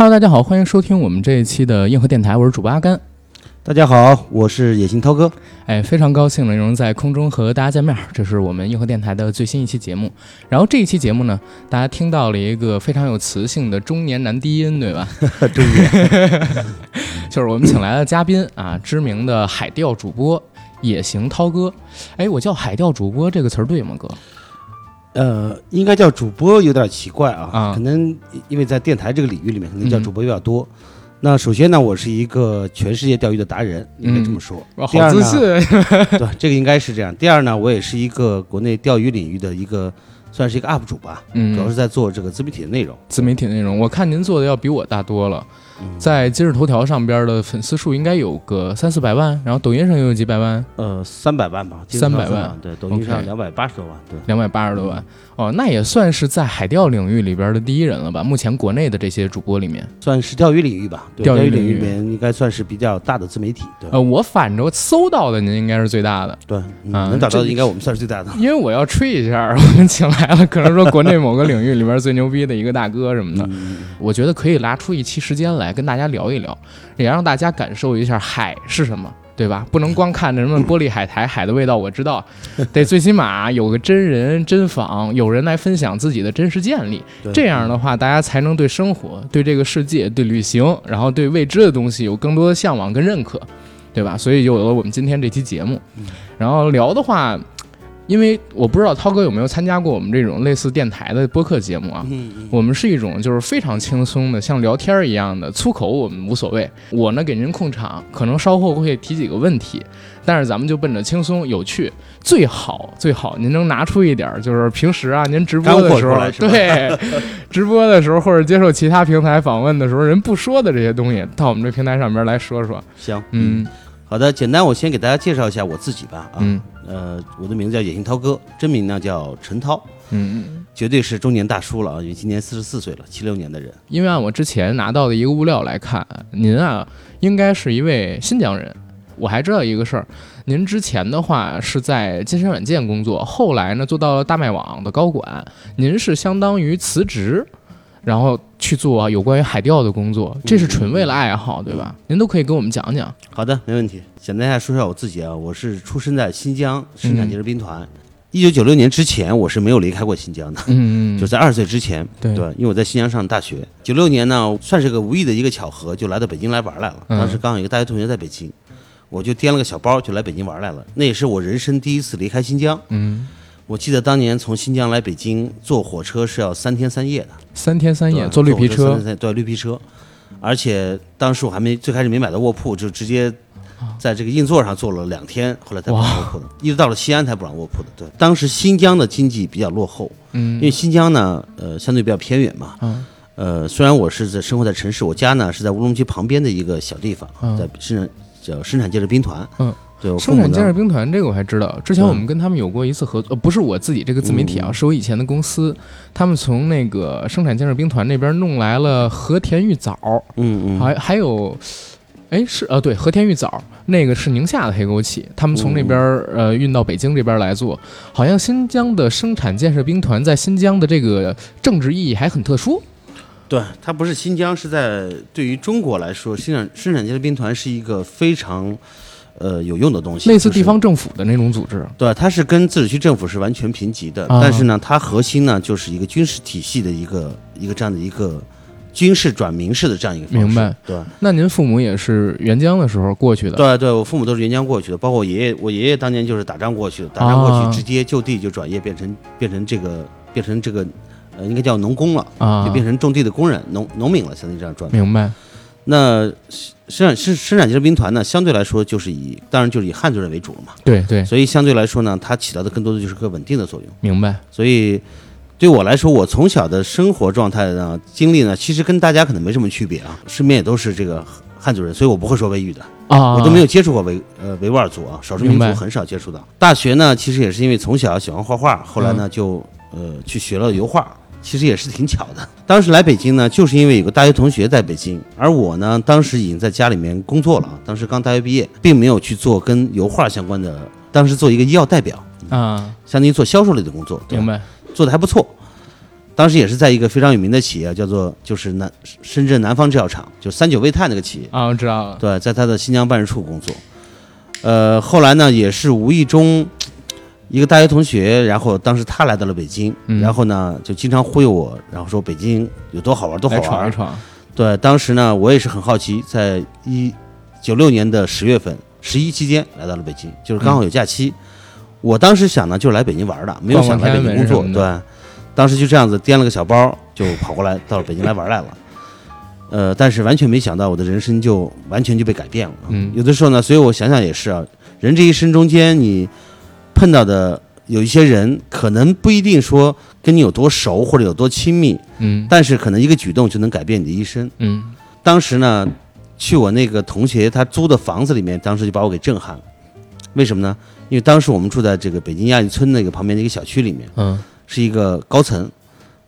Hello，大家好，欢迎收听我们这一期的硬核电台，我是主播阿甘。大家好，我是野心涛哥。哎，非常高兴能能在空中和大家见面，这是我们硬核电台的最新一期节目。然后这一期节目呢，大家听到了一个非常有磁性的中年男低音，对吧？中年，就是我们请来的嘉宾啊，知名的海钓主播野行涛哥。哎，我叫海钓主播这个词儿对吗，哥？呃，应该叫主播有点奇怪啊，啊可能因为在电台这个领域里面，可能叫主播有点多。那首先呢，我是一个全世界钓鱼的达人，应该这么说。哇，好。对，这个应该是这样。第二呢，我也是一个国内钓鱼领域的一个，算是一个 UP 主吧，嗯，主要是在做这个自媒体的内容。自媒体内容，我看您做的要比我大多了。在今日头条上边的粉丝数应该有个三四百万，然后抖音上也有几百万，呃，三百万吧，300万，对，抖音上两百八十多万，对。两百八十多万。哦，那也算是在海钓领域里边的第一人了吧？目前国内的这些主播里面，算是钓鱼领域吧，对钓鱼领域。里面应该算是比较大的自媒体，对。呃，我反正搜到的您应该是最大的，对，能找到的应该我们算是最大的。因为我要吹一下，我们请来了可能说国内某个领域里边最牛逼的一个大哥什么的，嗯，我觉得可以拿出一期时间来跟大家聊一聊，也让大家感受一下海是什么，对吧？不能光看着什么玻璃海苔，海的味道我知道，得最起码有个真人真访，有人来分享自己的真实见历，这样的话，大家才能对生活、对这个世界、对旅行，然后对未知的东西有更多的向往跟认可，对吧？所以就有了我们今天这期节目。然后聊的话，因为我不知道涛哥有没有参加过我们这种类似电台的播客节目啊？嗯嗯我们是一种就是非常轻松的，像聊天儿一样的粗口，我们无所谓。我呢给您控场，可能稍后会提几个问题，但是咱们就奔着轻松有趣，最好最好您能拿出一点儿，就是平时啊您直播的时候对，直播的时候或者接受其他平台访问的时候，人不说的这些东西，到我们这平台上边来说说。行，嗯好的，简单我先给大家介绍一下我自己吧。啊，嗯。呃，我的名字叫野心涛哥，真名呢叫陈涛，嗯，绝对是中年大叔了啊，因为今年四十四岁了，七六年的人。因为按我之前拿到的一个物料来看，您啊应该是一位新疆人。我还知道一个事儿，您之前的话是在金山软件工作，后来呢做到了大麦网的高管，您是相当于辞职，然后去做有关于海钓的工作，这是纯为了爱好，对吧？您都可以跟我们讲讲。好的，没问题。简单一下说一下我自己啊，我是出生在新疆生产嗯建设兵团。一九九六年之前，我是没有离开过新疆的。嗯嗯，就在二十岁之前，对因为我在新疆上大学。九六年呢，算是个无意的一个巧合，就来到北京来玩来了。嗯当时刚好有一个大学同学在北京，我就掂了个小包就来北京玩来了。那也是我人生第一次离开新疆。嗯，我记得当年从新疆来北京坐火车是要三天三夜的，三天三夜坐绿皮车对绿皮车，而且当时我还没最开始没买到卧铺，就直接在这个硬座上坐了两天，后来才不让卧铺的，一直到了西安才不让卧铺的。对，当时新疆的经济比较落后，因嗯为新疆呢，呃，相对比较偏远嘛。嗯呃，虽然我是在生活在城市，我家呢是在乌鲁木齐旁边的一个小地方，嗯在生产叫生产建设兵团。嗯，生产建设，兵团这个我还知道，之前我们跟他们有过一次合作，呃，不是我自己这个自媒体啊，嗯。是我以前的公司，他们从那个生产建设兵团那边弄来了和田玉枣，嗯嗯，还还有，哎是呃对和田玉枣那个是宁夏的黑枸杞，他们从那边儿呃运到北京这边来做，好像新疆的生产建设兵团在新疆的这个政治意义还很特殊，对，它不是新疆，是在对于中国来说，生产生产建设兵团是一个非常呃有用的东西，类似地方政府的那种组织，对，它是跟自治区政府是完全平级的，啊但是呢，它核心呢就是一个军事体系的一个一个这样的一个军事转民事的这样一个方式。明白？对那您父母也是援疆的时候过去的，对对，我父母都是援疆过去的，包括我爷爷，我爷爷当年就是打仗过去的，打仗过啊去直接就地就转业变成变成这个变成这个呃应该叫农工了，啊就，变成种地的工人农农民了，相当于这样转。明白，那生产生生产建设兵团呢，相对来说就是以当然就是以汉族人为主了嘛，对对，所以相对来说呢，它起到的更多的就是个稳定的作用。明白，所以对我来说，我从小的生活状态呢、经历呢，其实跟大家可能没什么区别啊，身边也都是这个汉族人，所以我不会说维语的，啊，我都没有接触过维呃维吾尔族啊，少数民族很少接触到。大学呢，其实也是因为从小喜欢画画，后来呢就呃去学了油画。其实也是挺巧的，当时来北京呢，就是因为有个大学同学在北京，而我呢，当时已经在家里面工作了啊，当时刚大学毕业，并没有去做跟油画相关的，当时做一个医药代表，啊，相当于做销售类的工作，对明白，做的还不错。当时也是在一个非常有名的企业，叫做就是南深圳南方制药厂，就三九胃泰那个企业。啊，我知道了。对，在他的新疆办事处工作。呃，后来呢，也是无意中一个大学同学，然后当时他来到了北京，嗯然后呢就经常忽悠我，然后说北京有多好玩，多好玩来闯一。闯。对，当时呢我也是很好奇，在一九六年的十月份十一期间来到了北京，就是刚好有假期。我当时想呢就是来北京玩的，没有想来北京工作。对，当时就这样子掂了个小包就跑过来到了北京来玩来了。呃，但是完全没想到我的人生就完全就被改变了。嗯有的时候呢，所以我想想也是啊，人这一生中间你碰到的有一些人，可能不一定说跟你有多熟或者有多亲密，嗯但是可能一个举动就能改变你的一生。嗯当时呢，去我那个同学他租的房子里面，当时就把我给震撼了。为什么呢？因为当时我们住在这个北京亚运村那个旁边的一个小区里面，嗯是一个高层。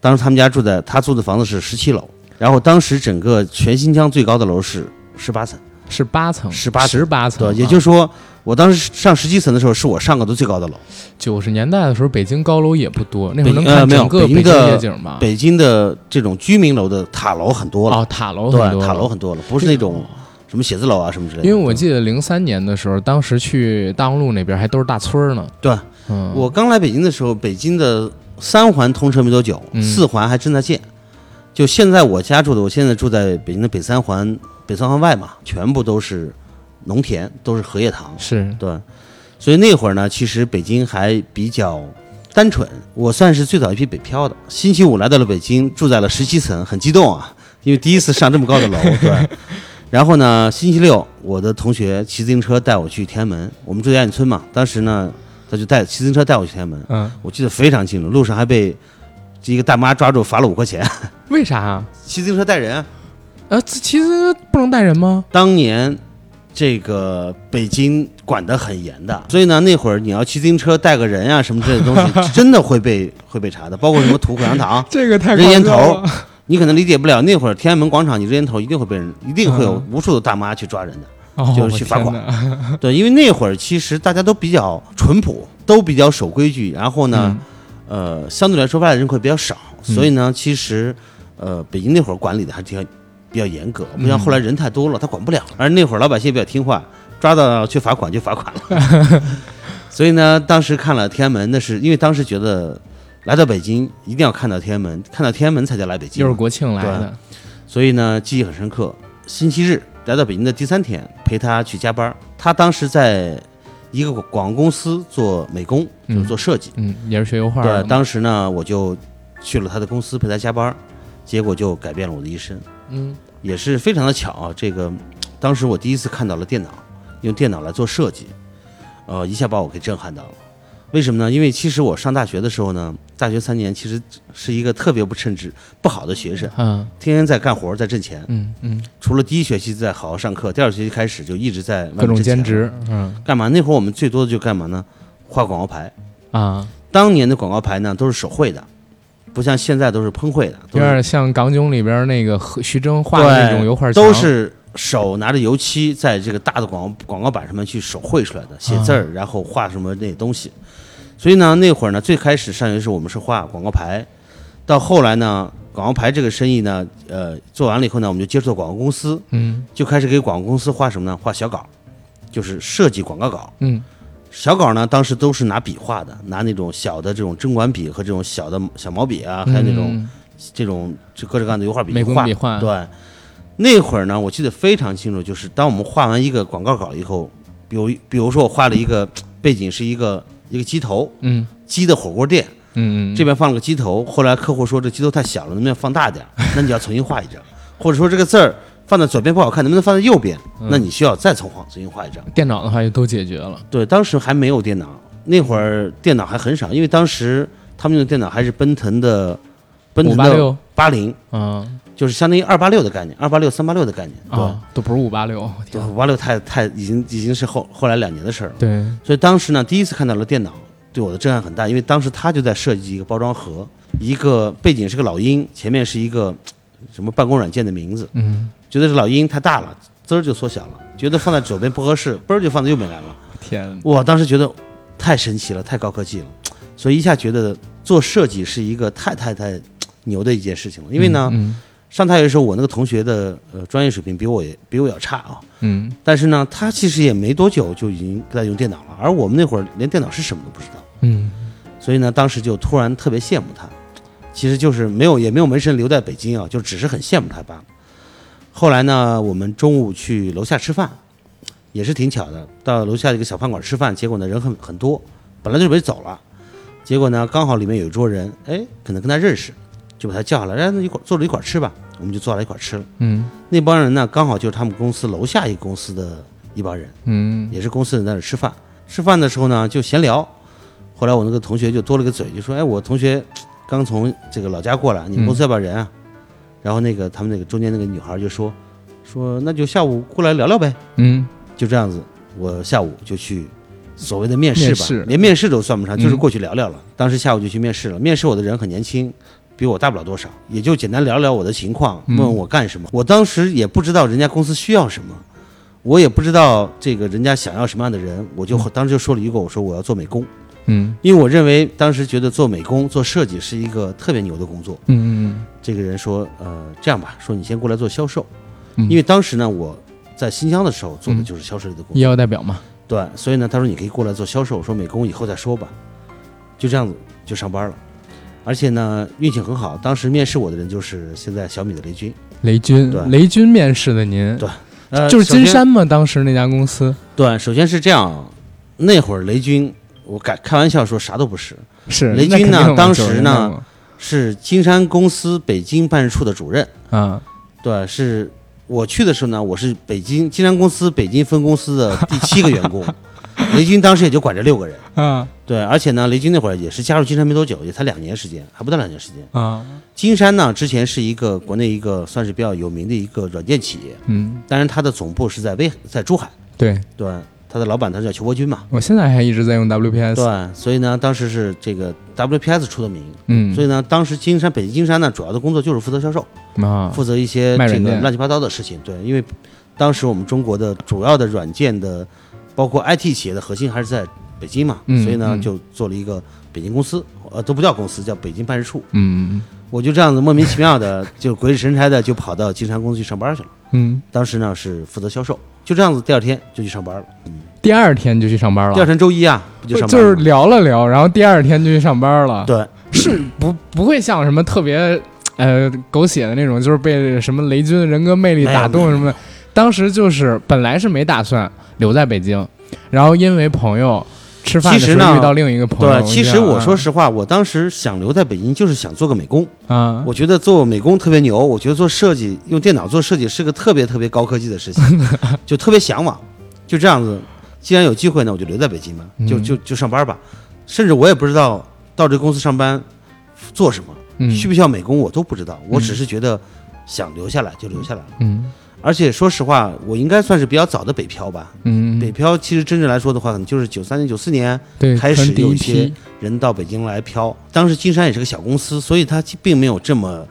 当时他们家住在他租的房子是十七楼，然后当时整个全新疆最高的楼是十八层。是八层，十八十八层。也就是说，我当时上十七层的时候，是我上过的最高的楼。九十年代的时候，北京高楼也不多，那会儿能看整个北京夜景吧？北京的这种居民楼的塔楼很多了，哦，塔楼对很，多，塔楼很多了，不是那种什么写字楼啊什么之类的。因为我记得零三年的时候，当时去大望路那边还都是大村呢。对嗯，我刚来北京的时候，北京的三环通车没多久，嗯四环还正在建。就现在我家住的，我现在住在北京的北三环，北三环外嘛，全部都是农田，都是荷叶塘。是对，所以那会儿呢，其实北京还比较单纯。我算是最早一批北漂的。星期五来到了北京，住在了十七层，很激动啊，因为第一次上这么高的楼。对。然后呢，星期六我的同学骑自行车带我去天安门，我们住在亚运村嘛，当时呢，他就带骑自行车带我去天安门，嗯，我记得非常清楚，路上还被一个大妈抓住罚了五块钱。为啥啊？骑自行车带人啊，呃，其实不能带人吗？当年这个北京管得很严的，所以呢，那会儿你要骑自行车带个人啊什么之类的东西，真的会被会被查的，包括什么吐口香糖，这个太扔烟头 你可能理解不了。那会儿天安门广场，你扔烟头一定会被人，一定会有嗯无数的大妈去抓人的。哦，就是去罚款对，因为那会儿其实大家都比较淳朴，都比较守规矩，然后呢，呃，相对来说外来人口比较少，嗯所以呢，其实呃，北京那会儿管理的还挺比较严格，不像后来人太多了，他管不了。而那会儿老百姓比较听话，抓到去罚款就罚款了。所以呢，当时看了天安门，那是因为当时觉得来到北京一定要看到天安门，看到天安门才叫来北京嘛。又是国庆来的，所以呢，记忆很深刻。星期日来到北京的第三天，陪他去加班。他当时在一个广告公司做美工，就是嗯做设计。嗯，也是学油画的对，当时呢，我就去了他的公司陪他加班，结果就改变了我的一生。嗯也是非常的巧啊，这个当时我第一次看到了电脑，用电脑来做设计，呃，一下把我给震撼到了。为什么呢？因为其实我上大学的时候呢，大学三年其实是一个特别不称职、不好的学生，嗯天天在干活，在挣钱。嗯嗯，除了第一学期在好好上课，第二学期开始就一直在各种兼职，嗯干嘛？那会儿我们最多的就干嘛呢？画广告牌。啊，当年的广告牌呢都是手绘的，不像现在都是喷绘的，都有是点像《港囧》里边那个徐峥画的那种油画墙，都是手拿着油漆在这个大的广告广告板上面去手绘出来的，写字啊儿，然后画什么那些东西。所以呢，那会儿呢，最开始上学的时候我们是画广告牌，到后来呢，广告牌这个生意呢，呃，做完了以后呢，我们就接触到广告公司，嗯就开始给广告公司画什么呢？画小稿，就是设计广告稿。嗯小稿呢，当时都是拿笔画的，拿那种小的这种针管笔和这种小的小毛笔啊，还有那种、嗯这种这各式各样的油画笔美工画。笔画，对，那会儿呢，我记得非常清楚，就是当我们画完一个广告稿以后，比如比如说我画了一个背景是一个一个鸡头，嗯。鸡的火锅店，这边放了个鸡头，后来客户说这鸡头太小了，能不能放大点？那你要重新画一张，或者说这个字儿放在左边不好看，能不能放在右边？嗯那你需要再从画重新画一张。电脑的话就都解决了，对，当时还没有电脑，那会儿电脑还很少，因为当时他们用的电脑还是奔腾的奔腾八六，八零，嗯就是相当于二八六的概念，二八六、三八六的概念。对，啊，都不是五八六，对，五八六太太已经已经是后后来两年的事儿了。对，所以当时呢，第一次看到了电脑，对我的震撼很大，因为当时他就在设计一个包装盒，一个背景是个老鹰，前面是一个什么办公软件的名字，嗯，觉得这老鹰太大了，滋儿就缩小了，觉得放在左边不合适，嘣儿就放在右边来了。天，我当时觉得太神奇了，太高科技了，所以一下觉得做设计是一个太太太牛的一件事情了。因为呢，嗯上大学的时候，我那个同学的呃专业水平比我也比我要差啊，嗯但是呢，他其实也没多久就已经在用电脑了，而我们那会儿连电脑是什么都不知道，嗯所以呢，当时就突然特别羡慕他，其实就是没有也没有门神留在北京啊，就只是很羡慕他罢了。后来呢，我们中午去楼下吃饭，也是挺巧的，到楼下一个小饭馆吃饭，结果呢人很很多，本来就准备走了，结果呢刚好里面有一桌人，哎，可能跟他认识，就把他叫下来，哎，那一块坐着一块儿吃吧，我们就坐在一块儿吃了。嗯那帮人呢，刚好就是他们公司楼下一个公司的一帮人，嗯也是公司人在那儿吃饭。吃饭的时候呢，就闲聊。后来我那个同学就多了个嘴，就说：“哎，我同学刚从这个老家过来，你们公司要不要人啊？”然后那个他们那个中间那个女孩就说：“说那就下午过来聊聊呗。嗯”就这样子，我下午就去所谓的面试吧，面试。连面试都算不上，就是嗯。过去聊聊了。当时下午就去面试了，面试我的人很年轻。比我大不了多少，也就简单聊聊我的情况，问我干什么。我当时也不知道人家公司需要什么，我也不知道这个人家想要什么样的人，我就当时就说了一个，我说我要做美工，嗯。因为我认为当时觉得做美工、做设计是一个特别牛的工作。嗯嗯这个人说，呃，这样吧，说你先过来做销售，嗯。因为当时呢我在新疆的时候做的就是销售类的工医作，药代表嘛，对，所以呢他说你可以过来做销售，我说美工以后再说吧，就这样子就上班了。而且呢，运气很好，当时面试我的人就是现在小米的雷军，雷军对，雷军面试的您，对。呃，就是金山嘛，当时那家公司。对，首先是这样，那会儿雷军，我开开玩笑说啥都不是，是雷军呢当时90年代呢是金山公司北京办事处的主任。啊，对，是我去的时候呢，我是北京金山公司北京分公司的第七个员工，雷军当时也就管着六个人。啊对，而且呢，雷军那会儿也是加入金山没多久，也才两年时间，还不到两年时间。啊，金山呢，之前是一个国内一个算是比较有名的一个软件企业，嗯，当然它的总部是在威在珠海。对对，它的老板他叫裘伯军嘛。我现在还一直在用 WPS，对，所以呢，当时是这个 WPS 出的名，嗯，所以呢，当时金山北京金山呢，主要的工作就是负责销售，啊，负责一些这个乱七八糟的事情。对，因为当时我们中国的主要的软件的，包括 IT 企业的核心还是在北京嘛，嗯所以呢，嗯。就做了一个北京公司，呃，都不叫公司，叫北京办事处。嗯嗯我就这样子莫名其妙的，就鬼使神差的就跑到金山公司去上班去了。嗯，当时呢是负责销售，就这样子，第二天就去上班了。第二天就去上班了，第二天周一啊，不就上班就是？聊了聊，然后第二天就去上班了，对，是不不会像什么特别呃狗血的那种，就是被什么雷军的人格魅力打动什么的。当时就是本来是没打算留在北京，然后因为朋友吃饭的其实呢遇到另一个朋友，对，其实我说实话，我当时想留在北京，就是想做个美工。啊，我觉得做美工特别牛，我觉得做设计用电脑做设计是个特别特别高科技的事情，就特别向往。就这样子，既然有机会呢，我就留在北京嘛，就嗯就就上班吧。甚至我也不知道到这公司上班做什么，嗯需不需要美工我都不知道，我只是觉得想留下来就留下来了。嗯而且说实话，我应该算是比较早的北漂吧。嗯，北漂其实真正来说的话，可能就是九三年、九四年开始有一些，人到北京来漂。当时金山也是个小公司，所以它并没有这么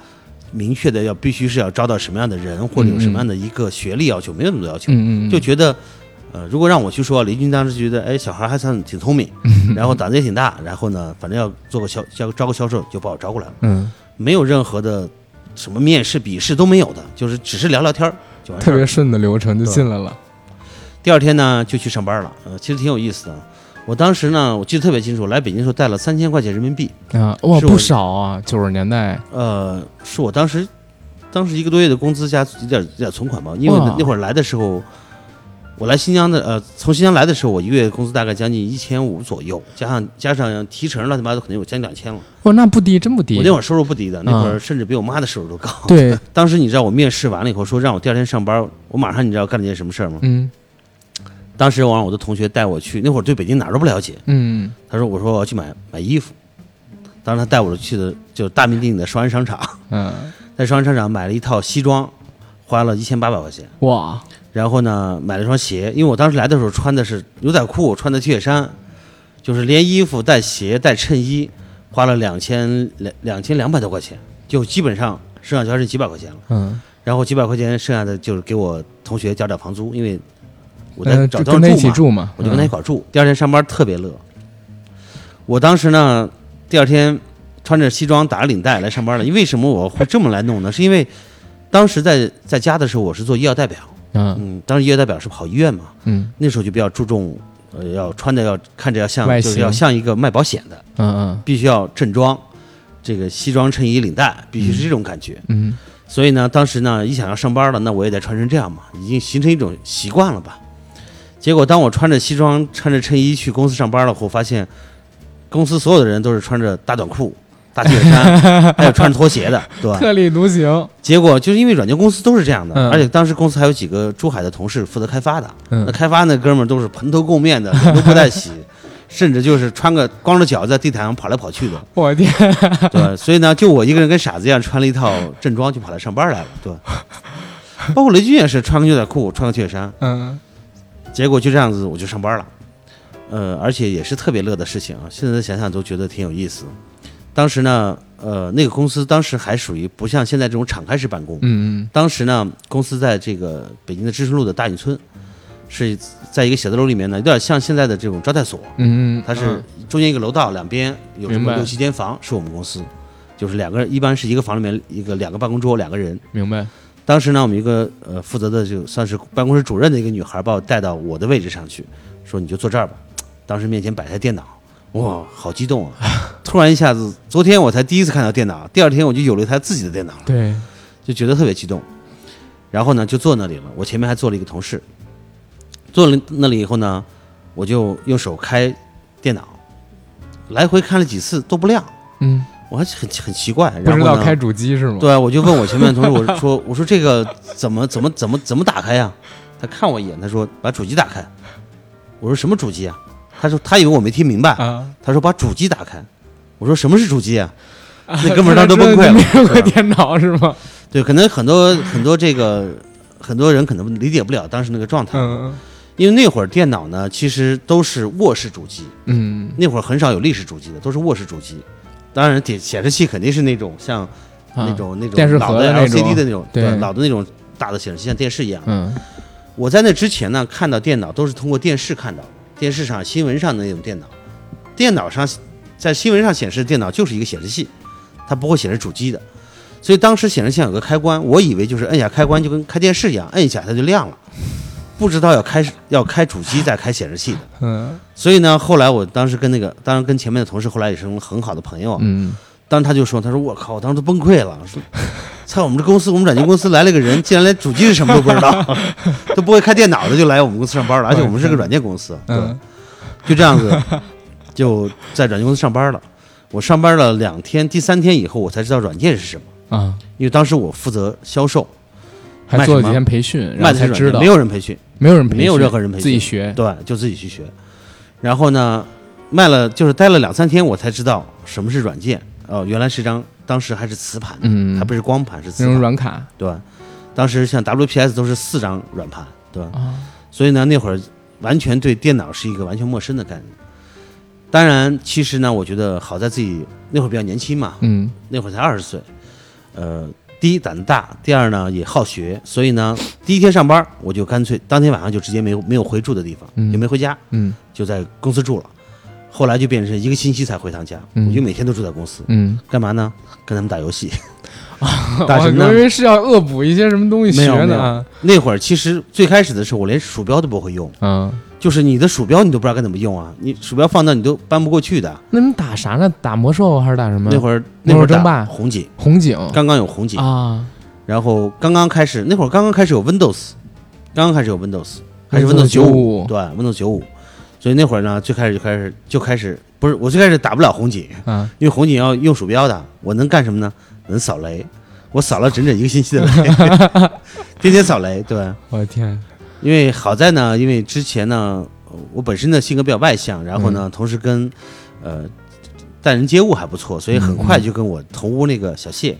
明确的要必须是要招到什么样的人，或者有什么样的一个学历要求，没有那么多要求。嗯嗯，就觉得，呃，如果让我去说，雷军当时觉得，哎，小孩还算挺聪明，然后胆子也挺大，然后呢，反正要做个销招招个销售，就把我招过来了，嗯没有任何的什么面试、笔试都没有的，就是只是聊聊天儿就完事儿。特别顺的流程就进来了，第二天呢，就去上班了，呃，其实挺有意思的。我当时呢，我记得特别清楚，来北京的时候带了三千块钱人民币，啊，哇，是不少啊，九十年代，呃，是我当时当时一个多月的工资加一点一点存款吧，因为那那会儿来的时候，我来新疆的，呃，从新疆来的时候，我一个月工资大概将近一千五左右，加上加上提成乱七八糟，可能有将近两千了。哇，那不低，真不低。我那会儿收入不低的，那会儿嗯甚至比我妈的收入都高。对，当时你知道我面试完了以后说让我第二天上班，我马上你知道干了件什么事儿吗？嗯当时我让我的同学带我去，那会儿对北京哪儿都不了解，嗯他说我说我要去买买衣服，当时他带我去的就是大名鼎鼎的双安商场。嗯，在双安商场买了一套西装，花了一千八百块钱。哇，然后呢，买了双鞋，因为我当时来的时候穿的是牛仔裤，穿的 T 恤衫，就是连衣服带鞋带衬衣，花了两千两两千两百多块钱，就基本上剩下就还剩几百块钱了。嗯，然后几百块钱剩下的就是给我同学交点房租，因为我在呃找地方住嘛，我就跟他一嗯块儿住。第二天上班特别乐。我当时呢，第二天穿着西装打着领带来上班了。因为什么我会这么来弄呢？是因为当时在在家的时候，我是做医药代表，嗯。嗯，当时医药代表是跑医院嘛，嗯。那时候就比较注重，呃，要穿的要看着要像，就是要像一个卖保险的，嗯嗯。必须要正装，这个西装衬衣领带，必须是这种感觉。嗯。所以呢，当时呢一想要上班了，那我也得穿成这样嘛，已经形成一种习惯了吧。结果当我穿着西装、穿着衬衣去公司上班了后，发现公司所有的人都是穿着大短裤、大 T 恤衫，还有穿着拖鞋的，对吧？特立独行。结果就是因为软件公司都是这样的，嗯而且当时公司还有几个珠海的同事负责开发的，嗯那开发那哥们儿都是蓬头垢面的，脸 都不带洗，甚至就是穿个光着脚在地毯上跑来跑去的，我天，对吧？所以呢，就我一个人跟傻子一样穿了一套正装就跑来上班来了，对吧。包括雷军也是穿个牛仔裤，穿个 T 恤衫，嗯结果就这样子我就上班了，呃，而且也是特别乐的事情啊。现在想想都觉得挺有意思。当时呢，呃，那个公司当时还属于不像现在这种敞开式办公，嗯当时呢，公司在这个北京的知春路的大运村，是在一个写字楼里面呢，有点像现在的这种招待所，嗯嗯，它是中间一个楼道，两边有这么六七间房，是我们公司，就是两个人，一般是一个房里面一个两个办公桌，两个人。明白。当时呢，我们一个呃负责的就算是办公室主任的一个女孩，把我带到我的位置上去，说你就坐这儿吧。当时面前摆台电脑，哇，好激动啊！突然一下子，昨天我才第一次看到电脑，第二天我就有了一台自己的电脑了。对，就觉得特别激动。然后呢，就坐那里了。我前面还坐了一个同事，坐了那里以后呢，我就用手开电脑，来回看了几次都不亮，嗯，我还很很奇怪。不然后呢，知道开主机是吗？对，我就问我前面的同事，我 说我说这个怎么怎么怎么怎么打开呀？他看我一眼，他说把主机打开。我说什么主机啊？他说他以为我没听明白，啊，他说把主机打开。我说什么是主机啊？那 那哥们儿当时都崩溃了。没有个电脑是吗？对，可能很多很多这个很多人可能理解不了当时那个状态，嗯因为那会儿电脑呢其实都是卧室主机，嗯。那会儿很少有立式主机的，都是卧室主机。当然，显显示器肯定是那种像啊。那种那种电视老的的那种。LCD 的那种，对老的那种大的显示器，像电视一样。嗯。我在那之前呢，看到电脑都是通过电视看到的，电视上、新闻上的那种电脑，电脑上在新闻上显示的电脑就是一个显示器，它不会显示主机的。所以当时显示器上有个开关，我以为就是摁下开关就跟开电视一样，摁一下它就亮了，不知道要开要开主机再开显示器的。嗯所以呢，后来我当时跟那个，当然跟前面的同事后来也是很好的朋友，嗯，当时他就说，他说我靠，我当时都崩溃了，说，在，我们这公司，我们软件公司来了一个人，竟然连主机是什么都不知道，都不会开电脑的就来我们公司上班了，而且我们是个软件公司，对，嗯就这样子，就在软件公司上班了。我上班了两天，第三天以后我才知道软件是什么，啊，因为当时我负责销售，还做了几天培训，然卖才知道没有人培训，没有人培训，没有任何人培训自己学。对，就自己去学。然后呢，卖了就是待了两三天，我才知道什么是软件。哦，原来是张当时还是磁盘，嗯。还不是光盘，是磁那种盘。软卡。对，当时像 WPS 都是四张软盘，对所以呢，那会儿完全对电脑是一个完全陌生的概念。当然，其实呢，我觉得好在自己那会儿比较年轻嘛，嗯。那会儿才二十岁，呃，第一胆子大，第二呢也好学，所以呢，第一天上班我就干脆当天晚上就直接没有没有回住的地方，嗯。也没回家，嗯。就在公司住了。后来就变成一个星期才回趟家，嗯。我就每天都住在公司，嗯，干嘛呢？跟他们打游戏。打什么呢我以为是要恶补一些什么东西学呢。那会儿其实最开始的时候，我连鼠标都不会用，嗯，就是你的鼠标你都不知道该怎么用啊，你鼠标放那你都搬不过去的。那你们打啥呢？打魔兽还是打什么？那会儿那会儿打争霸。红警，红警刚刚有红警，啊，然后刚刚开始那会儿刚刚开始有 Windows，刚刚开始有 Windows，还是 Windows 九95对，Windows 九五，所以那会儿呢，最开始就开始就开始不是我最开始打不了红警，啊，因为红警要用鼠标的，我能干什么呢？能扫雷，我扫了整整一个星期的雷，天天扫雷，对。我的天，因为好在呢，因为之前呢，呃我本身的性格比较外向，然后呢，同时跟呃待人接物还不错，所以很快就跟我同屋那个小谢，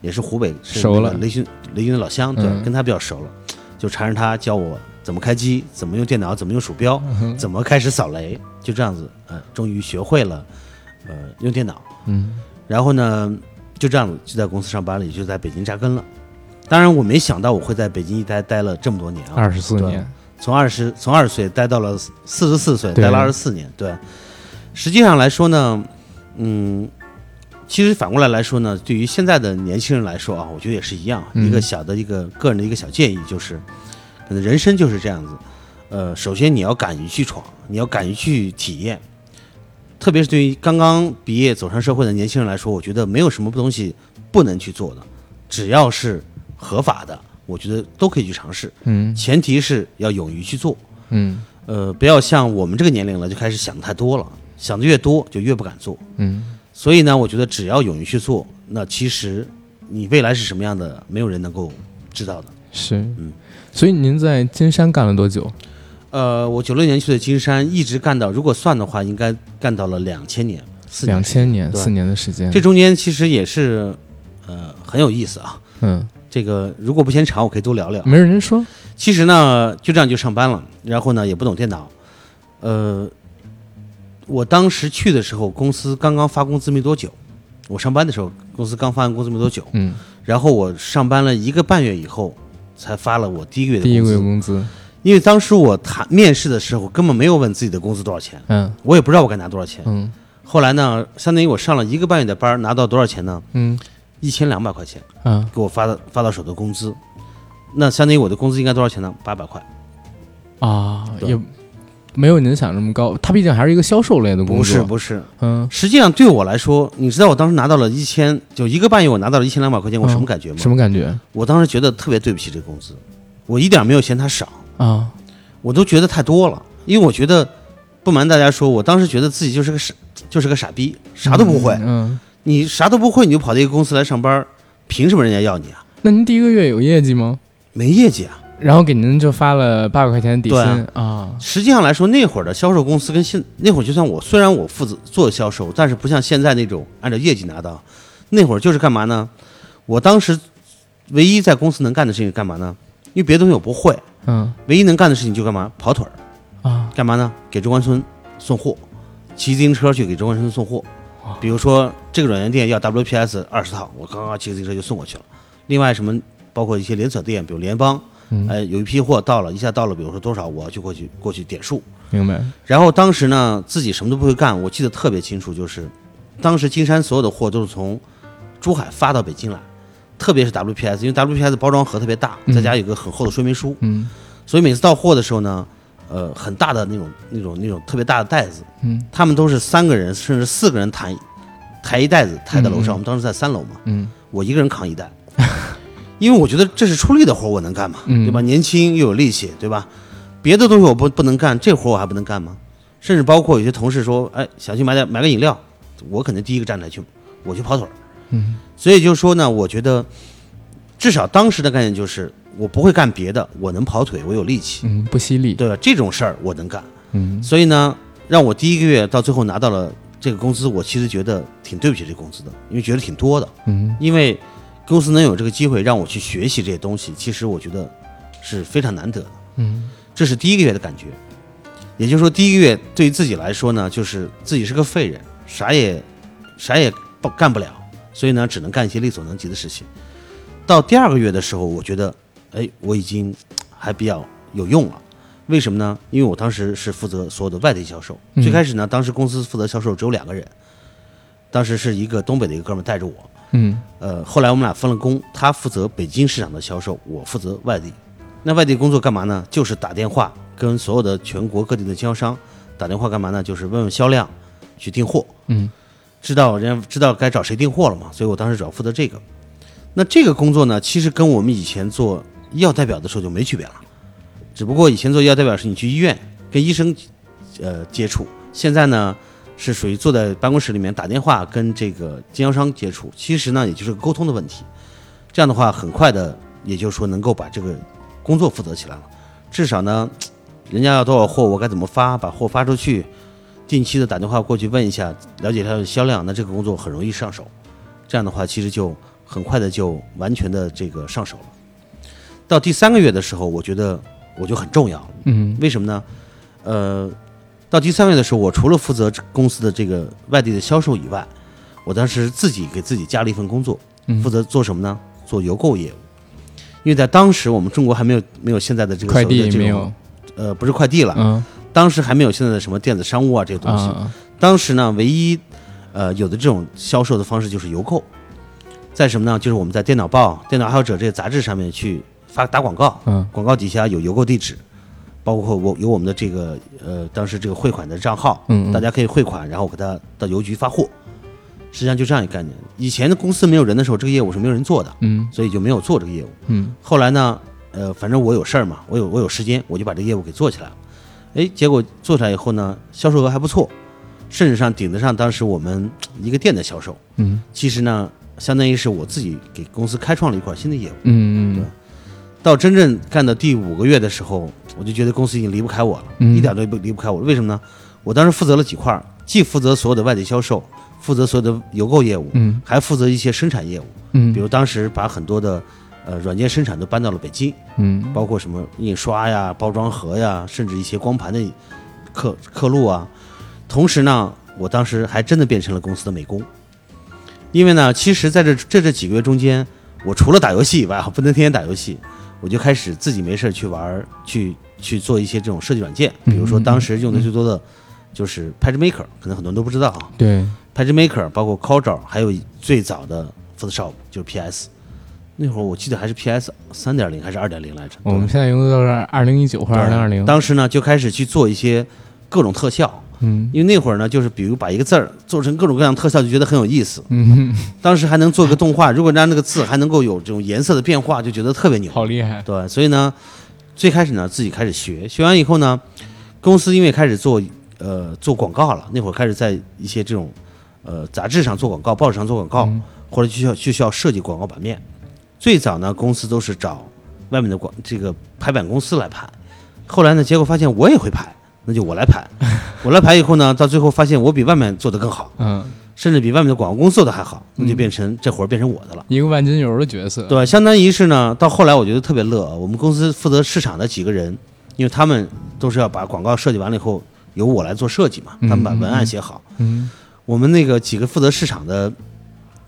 也是湖北是熟了雷军雷军的老乡，对，嗯跟他比较熟了，就缠着他教我怎么开机，怎么用电脑，怎么用鼠标，嗯怎么开始扫雷，就这样子，呃，终于学会了呃用电脑，嗯。然后呢，就这样子就在公司上班了，也就在北京扎根了。当然，我没想到我会在北京一待待了这么多年啊，二十四年，从二十从二十岁待到了四十四岁，待了二十四年。对，实际上来说呢，嗯，其实反过来来说呢，对于现在的年轻人来说啊，我觉得也是一样。嗯。一个小的一个个人的一个小建议就是，人生就是这样子。呃，首先你要敢于去闯，你要敢于去体验。特别是对于刚刚毕业走上社会的年轻人来说，我觉得没有什么东西不能去做的，只要是合法的，我觉得都可以去尝试。嗯前提是要勇于去做。嗯呃，不要像我们这个年龄了就开始想太多了，想的越多就越不敢做。嗯所以呢，我觉得只要勇于去做，那其实你未来是什么样的，没有人能够知道的。是，嗯所以您在金山干了多久？呃，我九六年去的金山，一直干到，如果算的话，应该干到了两千年，四两千年，四年的时间。这中间其实也是，呃，很有意思啊。嗯，这个如果不嫌长，我可以多聊聊。没人说。其实呢，就这样就上班了，然后呢也不懂电脑，呃，我当时去的时候，公司刚刚发工资没多久，我上班的时候，公司刚发完工资没多久，嗯，然后我上班了一个半月以后，才发了我第一个月的第一个月工资。因为当时我谈面试的时候，根本没有问自己的工资多少钱，嗯我也不知道我该拿多少钱。嗯后来呢，相当于我上了一个半月的班，拿到多少钱呢？嗯一千两百块钱，嗯给我发的发到手的工资。那相当于我的工资应该多少钱呢？八百块。啊，对也没有您想那么高。它毕竟还是一个销售类的工作。不是不是，嗯，实际上对我来说，你知道我当时拿到了一千，就一个半月我拿到了一千两百块钱，我什么感觉吗？什么感觉我当时觉得特别对不起这个工资，我一点没有嫌它少，啊？我都觉得太多了，因为我觉得，不瞒大家说，我当时觉得自己就是个傻，就是个傻逼，啥都不会。嗯，你啥都不会，你就跑到一个公司来上班，凭什么人家要你啊？那您第一个月有业绩吗？没业绩啊！然后给您就发了八百块钱的底薪对啊。实际上来说，那会儿的销售公司跟现那会儿，就算我虽然我负责做销售，但是不像现在那种按照业绩拿的。那会儿就是干嘛呢？我当时唯一在公司能干的事情干嘛呢？因为别的东西我不会，嗯唯一能干的事情就干嘛？跑腿儿，啊干嘛呢？给中关村送货，骑自行车去给中关村送货。比如说这个软件店要 WPS 二十套，我刚刚骑自行车就送过去了。另外什么，包括一些连锁店，比如联邦，嗯。哎，有一批货到了，一下到了，比如说多少，我要去过去过去点数。明白。然后当时呢，自己什么都不会干，我记得特别清楚，就是当时金山所有的货都是从珠海发到北京来，特别是 WPS，因为 WPS 包装盒特别大，嗯。再加有个很厚的说明书，嗯。所以每次到货的时候呢，呃，很大的那种那种那种特别大的袋子，嗯。他们都是三个人甚至四个人抬抬一袋子抬到楼上，我们当时在三楼嘛，嗯。我一个人扛一袋，因为我觉得这是出力的活，我能干嘛？嗯对吧？年轻又有力气，对吧？别的东西我不不能干，这活我还不能干吗？甚至包括有些同事说，哎，想去买点买个饮料，我肯定第一个站台去，我去跑腿儿。嗯所以就说呢，我觉得至少当时的概念就是，我不会干别的，我能跑腿，我有力气，嗯，不犀利。对吧？这种事儿我能干。嗯所以呢，让我第一个月到最后拿到了这个工资，我其实觉得挺对不起这工资的，因为觉得挺多的。嗯因为公司能有这个机会让我去学习这些东西，其实我觉得是非常难得的。嗯这是第一个月的感觉，也就是说，第一个月对于自己来说呢，就是自己是个废人，啥也啥也不干不了，所以呢，只能干一些力所能及的事情。到第二个月的时候，我觉得，哎，我已经还比较有用了。为什么呢？因为我当时是负责所有的外地销售。嗯最开始呢，当时公司负责销售只有两个人，当时是一个东北的一个哥们带着我，嗯呃，后来我们俩分了工，他负责北京市场的销售，我负责外地。那外地工作干嘛呢？就是打电话跟所有的全国各地的经销商打电话干嘛呢？就是问问销量，去订货，嗯知道人家知道该找谁订货了嘛。所以我当时主要负责这个。那这个工作呢，其实跟我们以前做医药代表的时候就没区别了，只不过以前做医药代表是你去医院跟医生呃接触，现在呢是属于坐在办公室里面打电话跟这个经销商接触，其实呢也就是个沟通的问题。这样的话，很快的，也就是说能够把这个工作负责起来了。至少呢，人家要多少货，我该怎么发，把货发出去，定期的打电话过去问一下，了解它的销量，那这个工作很容易上手。这样的话，其实就很快的就完全的这个上手了。到第三个月的时候，我觉得我就很重要了。嗯为什么呢？呃，到第三个月的时候，我除了负责公司的这个外地的销售以外，我当时自己给自己加了一份工作，嗯负责做什么呢？做邮购业务。因为在当时我们中国还没有没有现在的这个快所谓的这种递没有。呃，不是快递了，嗯当时还没有现在的什么电子商务啊这些东西。啊当时呢，唯一呃，有的这种销售的方式就是邮购，在什么呢？就是我们在电脑报、电脑爱好者这些杂志上面去发打广告，嗯广告底下有邮购地址，包括我有我们的这个呃当时这个汇款的账号，大家可以汇款，然后给他到邮局发货。实际上就这样一个概念。以前的公司没有人的时候，这个业务是没有人做的，嗯所以就没有做这个业务。嗯后来呢，呃，反正我有事儿嘛，我有我有时间，我就把这个业务给做起来了。哎，结果做起来以后呢，销售额还不错，甚至上顶得上当时我们一个店的销售。嗯其实呢，相当于是我自己给公司开创了一块新的业务。嗯嗯到真正干到第五个月的时候，我就觉得公司已经离不开我了，嗯一点都不离不开我了。为什么呢？我当时负责了几块儿，既负责所有的外地销售，负责所有的邮购业务，嗯还负责一些生产业务。嗯，比如当时把很多的呃软件生产都搬到了北京，嗯包括什么印刷呀、包装盒呀，甚至一些光盘的刻刻录啊。同时呢，我当时还真的变成了公司的美工，因为呢，其实在这这这几个月中间，我除了打游戏以外，不能天天打游戏，我就开始自己没事儿去玩，去去做一些这种设计软件，比如说当时用的最多的就是 PageMaker，可能很多人都不知道啊。对，PageMaker 包括 Corel，还有最早的 Photoshop 就是 PS。那会儿我记得还是 PS 三点零还是二点零来着。我们现在用的都是二零一九或者二零二零。当时呢就开始去做一些各种特效，嗯因为那会儿呢就是比如把一个字儿做成各种各样特效，就觉得很有意思。嗯，当时还能做个动画，如果让那个字还能够有这种颜色的变化，就觉得特别牛。好厉害。对，所以呢，最开始呢自己开始学，学完以后呢，公司因为开始做呃做广告了，那会儿开始在一些这种呃杂志上做广告，报纸上做广告，嗯或者就需要就需要设计广告版面。最早呢，公司都是找外面的广这个排版公司来排，后来呢，结果发现我也会排，那就我来排。我来排以后呢，到最后发现我比外面做的更好，嗯，甚至比外面的广告公司做的还好，那就变成这活儿变成我的了。一个万金油的角色。对，相当于是呢，到后来我觉得特别乐。我们公司负责市场的几个人，因为他们都是要把广告设计完了以后，由我来做设计嘛，他们把文案写好。嗯我们那个几个负责市场的，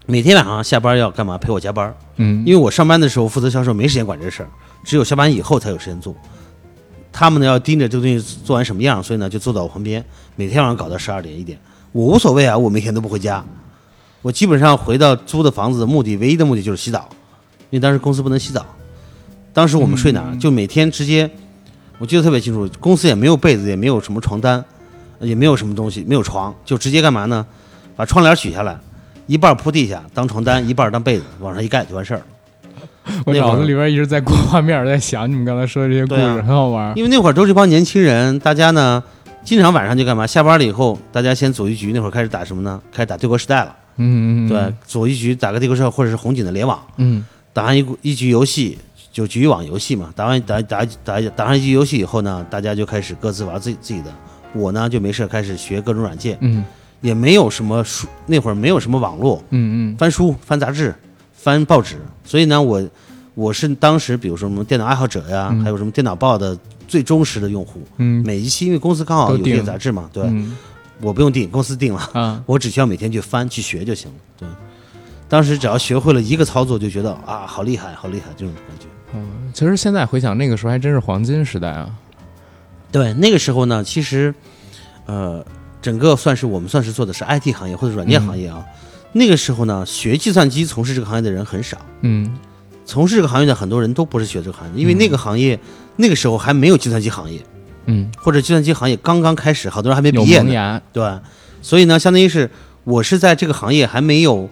每天晚上下班要干嘛？陪我加班，嗯，因为我上班的时候负责销售，没时间管这事儿，只有下班以后才有时间做。他们呢要盯着这个东西做完什么样，所以呢就坐在我旁边，每天晚上搞到十二点一点。我无所谓啊，我每天都不回家，我基本上回到租的房子的目的，唯一的目的就是洗澡，因为当时公司不能洗澡。当时我们睡哪儿？就每天直接，我记得特别清楚，公司也没有被子，也没有什么床单，也没有什么东西，没有床，就直接干嘛呢？把窗帘取下来，一半铺地下当床单，一半当被子，往上一盖就完事儿了。我脑子里边一直在过画面，在想你们刚才说的这些故事，啊很好玩。因为那会儿都是一帮年轻人，大家呢经常晚上就干嘛？下班了以后，大家先组一局，那会儿开始打什么呢？开始打帝国时代了。嗯嗯，嗯对，，组一局打个帝国时代或者是红警的联网，嗯打完一一局游戏就局域网游戏嘛。打完打打打打上一局游戏以后呢，大家就开始各自玩自己自己的。我呢就没事开始学各种软件，嗯也没有什么书，那会儿没有什么网络，嗯嗯翻书、翻杂志、翻报纸，所以呢，我我是当时比如说什么电脑爱好者呀，嗯还有什么电脑报的最忠实的用户。嗯每一期因为公司刚好有这都订些杂志嘛，对、嗯我不用订，公司订了，啊，我只需要每天去翻去学就行了。对，当时只要学会了一个操作，就觉得啊，好厉害，好厉害这种感觉。嗯其实现在回想那个时候还真是黄金时代啊。对，那个时候呢，其实呃，整个算是我们算是做的是 IT 行业或者软件行业啊。那个时候呢，学计算机从事这个行业的人很少。嗯从事这个行业的很多人都不是学这个行业，因为那个行业、那个时候还没有计算机行业，嗯，或者计算机行业刚刚开始，好多人还没毕业呢。对，所以呢，相当于是我是在这个行业还没有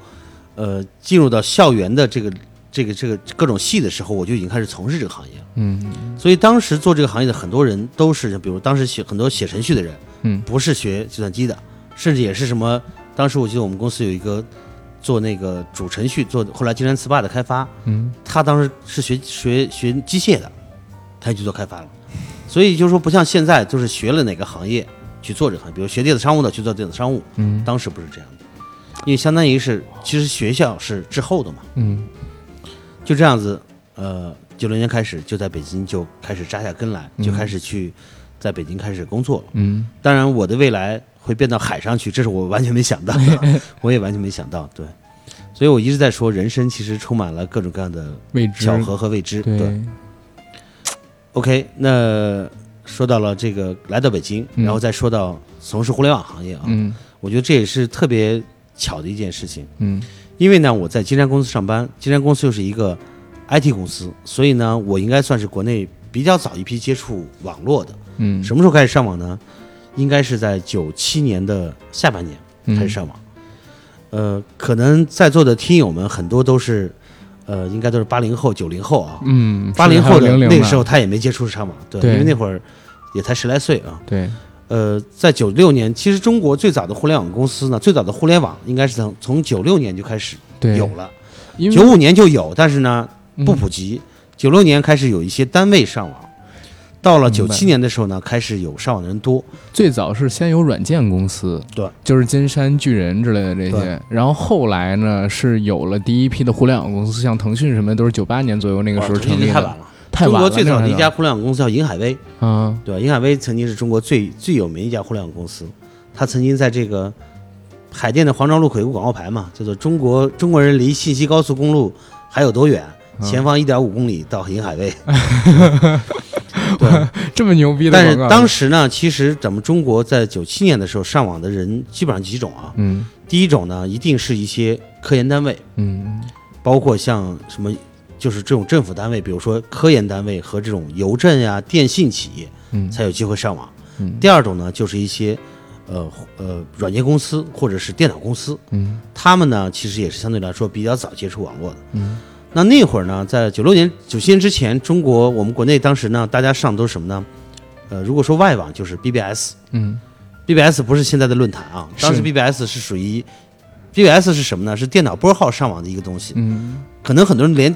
呃进入到校园的这个这个这个各种系的时候，我就已经开始从事这个行业了。嗯所以当时做这个行业的很多人都是，比如当时写很多写程序的人，嗯不是学计算机的，甚至也是什么。当时我记得我们公司有一个做那个主程序，做后来金山词霸的开发，嗯。他当时是学学学机械的，他就去做开发了。所以就是说，不像现在就是学了哪个行业去做这个行业，比如学电子商务的去做电子商务，嗯。当时不是这样的，因为相当于是其实学校是滞后的嘛，嗯。就这样子，呃，九零年开始就在北京就开始扎下根来，就开始去在北京开始工作了。嗯。当然，我的未来会变到海上去，这是我完全没想到的，我也完全没想到。对，所以我一直在说，人生其实充满了各种各样的未知。巧合和未知。对对，OK，那说到了这个来到北京，嗯然后再说到从事互联网行业啊，嗯我觉得这也是特别巧的一件事情，嗯因为呢我在金山公司上班，金山公司又是一个 IT 公司，所以呢我应该算是国内比较早一批接触网络的。嗯，什么时候开始上网呢？应该是在九七年的下半年嗯开始上网。呃，可能在座的听友们很多都是，呃，应该都是八零后、九零后啊。嗯，八零后的那个时候，他也没接触上网，对，对因为那会儿也才十来岁啊。对，呃，在九六年，其实中国最早的互联网公司呢，最早的互联网应该是从从九六年就开始有了，九五年就有，但是呢不嗯普及。九六年开始有一些单位上网，到了九七年的时候呢，开始有上网的人多。最早是先有软件公司，对，就是金山巨人之类的这些，然后后来呢是有了第一批的互联网公司，像腾讯什么的都是九八年左右那个时候哇成立的，太晚了。太晚了。中国最早的一家互联网公司叫银海威，嗯，对吧？银海威曾经是中国最最有名一家互联网公司，它曾经在这个海淀的黄庄路口有个广告牌嘛，叫做“中国中国人离信息高速公路还有多远？嗯前方一点五公里到银海威。”对，这么牛逼的但是当时呢，其实咱们中国在九七年的时候上网的人基本上几种啊。嗯。第一种呢，一定是一些科研单位，嗯。包括像什么，就是这种政府单位，比如说科研单位和这种邮政呀、电信企业嗯。才有机会上网。嗯。第二种呢，就是一些呃呃软件公司或者是电脑公司，嗯。他们呢其实也是相对来说比较早接触网络的。嗯那那会儿呢，在九六年、九七年之前，中国我们国内当时呢，大家上都是什么呢？呃，如果说外网就是 BBS，BBS 嗯不是现在的论坛啊，当时 BBS 是属于 BBS 是什么呢？是电脑拨号上网的一个东西。嗯可能很多人连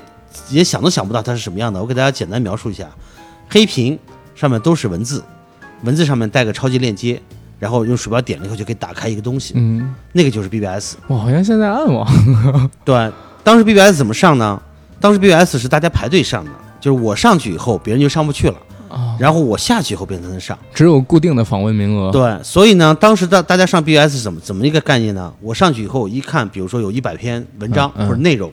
也想都想不到它是什么样的。我给大家简单描述一下：黑屏上面都是文字，文字上面带个超级链接，然后用鼠标点了以后就可以打开一个东西，嗯，那个就是 BBS。哇，好像现在暗网，对，当时 BBS 怎么上呢？当时 BBS 是大家排队上的，就是我上去以后别人就上不去了，啊，然后我下去以后别人才能上。只有固定的访问名额。对，所以呢，当时大大家上 BBS 是怎么怎么一个概念呢？我上去以后一看，比如说有一百篇文章或者内容，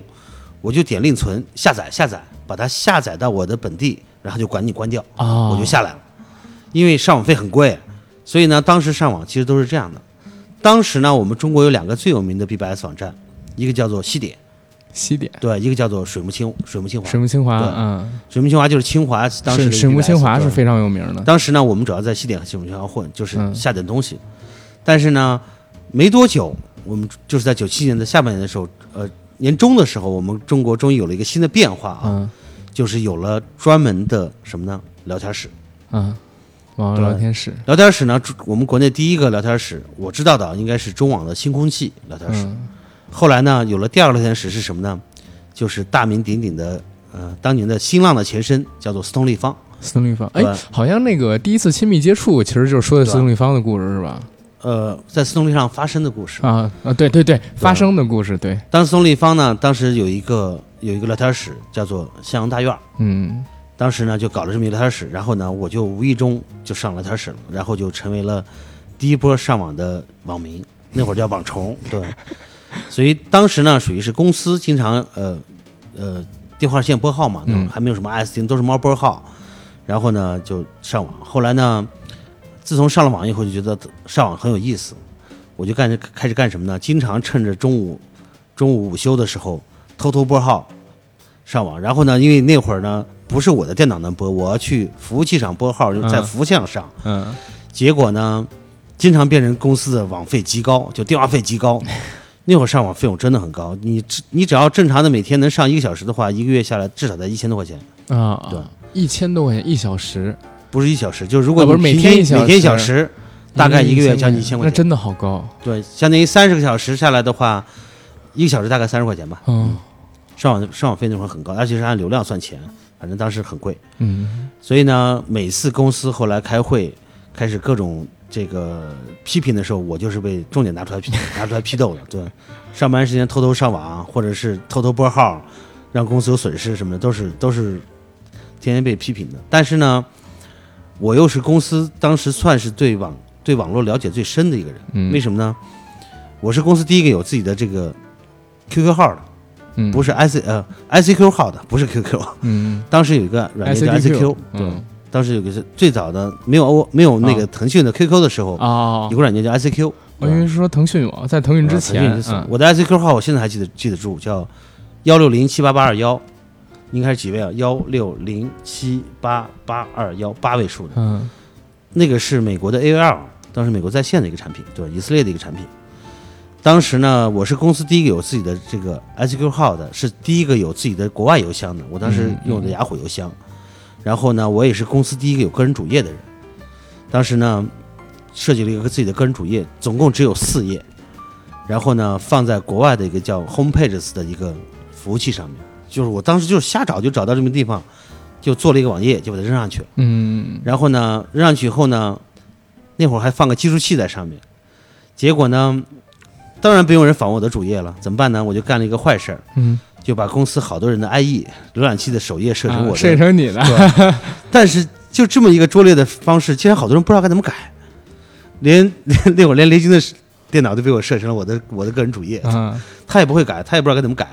我就点另存下载下载，把它下载到我的本地，然后就管你关掉，啊，我就下来了。因为上网费很贵，所以呢，当时上网其实都是这样的。当时呢，我们中国有两个最有名的 BBS 网站，一个叫做西点，西点。对，一个叫做水木清水木清华。水木清华，对嗯，水木清华就是清华当时的是水木清华是非常有名的。当时呢，我们主要在西点和水木清华混，就是嗯下点东西。但是呢，没多久，我们就是在九七年的下半年的时候，呃，年中的时候，我们中国终于有了一个新的变化啊，嗯就是有了专门的什么呢？聊天室。嗯，网络对聊天室。聊天室呢，我们国内第一个聊天室，我知道的啊应该是中网的星空气聊天室。嗯后来呢，有了第二个聊天室是什么呢？就是大名鼎鼎的，呃，当年的新浪的前身，叫做斯通立方。斯通立方，哎，好像那个第一次亲密接触，其实就是说的对斯通立方的故事，是吧？呃，在斯通立上发生的故事。啊啊，对对对，发生的故事，对，当时松立方呢，当时有一个有一个聊天室叫做向阳大院儿，嗯当时呢就搞了这么一个聊天室，然后呢我就无意中就上聊天室了，然后就成为了第一波上网的网民，那会儿叫网虫，对，所以当时呢属于是公司经常呃呃电话线拨号嘛，嗯还没有什么 ISDN，都是猫拨号，然后呢就上网，后来呢自从上了网以后就觉得上网很有意思，我就干开始干什么呢？经常趁着中午中午午休的时候偷偷拨号上网，然后呢，因为那会儿呢不是我的电脑能拨，我要去服务器上拨号，就在嗯服务器上上，嗯，结果呢，经常变成公司的网费极高，就电话费极高。那会儿上网费用真的很高，你只你只要正常的每天能上一个小时的话，一个月下来至少在一千多块钱，啊，对，一千多块钱一小时，不是一小时，就是如果啊不是每天一小均每天一小时时，大概一个月将近一千块钱，那真的好高，对，相当于三十个小时下来的话，一个小时大概三十块钱吧。嗯。上网上网费那会儿很高，而且是按流量算钱，反正当时很贵。嗯。所以呢，每次公司后来开会，开始各种这个批评的时候，我就是被重点拿出来批拿出来批斗的。对，上班时间偷偷上网，或者是偷偷拨号，让公司有损失什么的，都是都是天天被批评的。但是呢，我又是公司当时算是对网对网络了解最深的一个人。嗯，为什么呢？我是公司第一个有自己的这个 QQ 号的，嗯不是 IC 呃 ICQ 号的，不是 QQ。嗯当时有一个软件叫 ICQ 对，嗯当时有个是最早的没有欧没有那个腾讯的 QQ 的时候，啊有，个软件叫 ICQ，我以为是说腾讯网，在腾讯之啊前，嗯我的 ICQ 号我现在还记得记得住，叫幺六零七八八二幺，应该是几位啊？幺六零七八八二幺，八位数的。嗯那个是美国的 AOL，当时美国在线的一个产品，对，以色列的一个产品。当时呢，我是公司第一个有自己的这个 ICQ 号的，是第一个有自己的国外邮箱的。我当时用的雅虎邮箱，然后呢，我也是公司第一个有个人主页的人。当时呢，设计了一个自己的个人主页，总共只有四页，然后呢，放在国外的一个叫 Home Pages 的一个服务器上面。就是我当时就是瞎找，就找到这么个地方，就做了一个网页，就把它扔上去了。嗯然后呢，扔上去以后呢，那会儿还放个计数器在上面，结果呢，当然不用人访问我的主页了，怎么办呢？我就干了一个坏事儿，嗯，就把公司好多人的 IE 浏览器的首页设成我的，啊设成你的，但是就这么一个拙劣的方式，竟然好多人不知道该怎么改，连 连那会儿连雷军的电脑都被我设成了我的我的个人主页，啊。他也不会改，他也不知道该怎么改，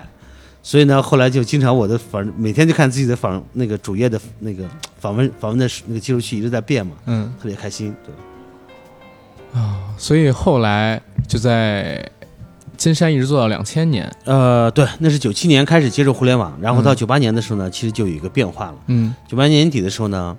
所以呢，后来就经常我的访每天就看自己的访那个主页的那个访问访问的那个记录器一直在变嘛，嗯。特别开心。对，啊所以后来就在金山一直做到两千年，呃，对，那是九七年开始接触互联网，然后到嗯。九八年的时候呢，其实就有一个变化了。嗯。九八年底的时候呢，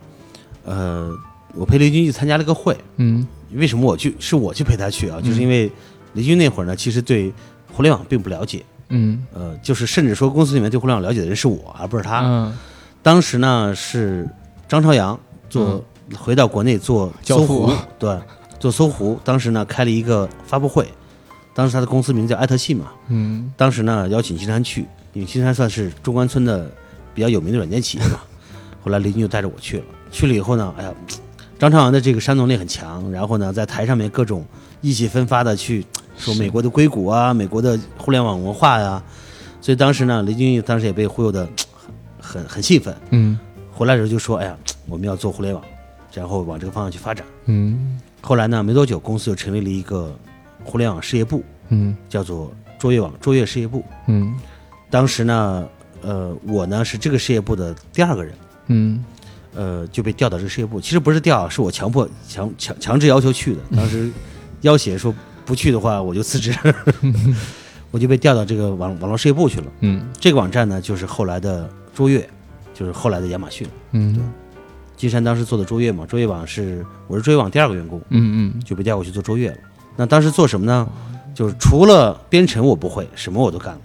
呃，我陪雷军去参加了个会，嗯。为什么我去？是我去陪他去啊，就是因为雷军那会儿呢，其实对互联网并不了解，嗯。呃，就是甚至说公司里面对互联网了解的人是我，而不是他。嗯。当时呢是张朝阳做、回到国内做搜狐，对，做搜狐。当时呢开了一个发布会，当时他的公司名叫艾特信嘛。嗯当时呢邀请金山去，因为金山算是中关村的比较有名的软件企业嘛。后来雷军就带着我去了，去了以后呢，哎呀，张朝阳的这个煽动力很强，然后呢在台上面各种意气风发的去说美国的硅谷啊，美国的互联网文化呀、所以当时呢，雷军当时也被忽悠的很很兴奋。嗯回来的时候就说：“哎呀，我们要做互联网，然后往这个方向去发展。嗯”后来呢，没多久，公司就成立了一个互联网事业部，嗯叫做卓越网卓越事业部。嗯当时呢，呃，我呢是这个事业部的第二个人，嗯呃，就被调到这个事业部。其实不是调，是我强迫强强强制要求去的。当时要挟说不去的话，我就辞职，我就被调到这个网网络事业部去了。嗯这个网站呢，就是后来的卓越，就是后来的亚马逊。嗯金山当时做的卓越嘛，卓越网是我是卓越网第二个员工，嗯嗯就被调过去做卓越了。那当时做什么呢？就是除了编程我不会，什么我都干了，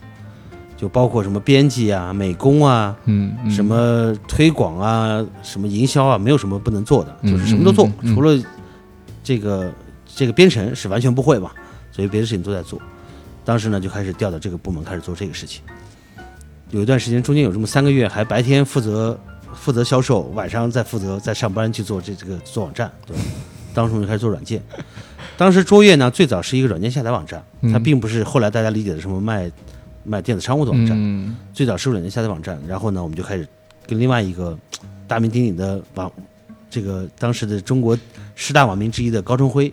就包括什么编辑啊、美工啊、嗯什么推广啊、什么营销啊，没有什么不能做的，嗯就是什么都做嗯。嗯嗯除了这个这个编程是完全不会嘛，所以别的事情都在做。当时呢就开始调到这个部门开始做这个事情。有一段时间，中间有这么三个月，还白天负责负责销售，晚上再负责在上班去做这这个做网站。对，当时我们就开始做软件。当时卓越呢，最早是一个软件下载网站，它嗯并不是后来大家理解的什么卖卖电子商务的网站。嗯最早是软件下载网站，然后呢，我们就开始跟另外一个大名鼎鼎的网，这个当时的中国十大网民之一的高春辉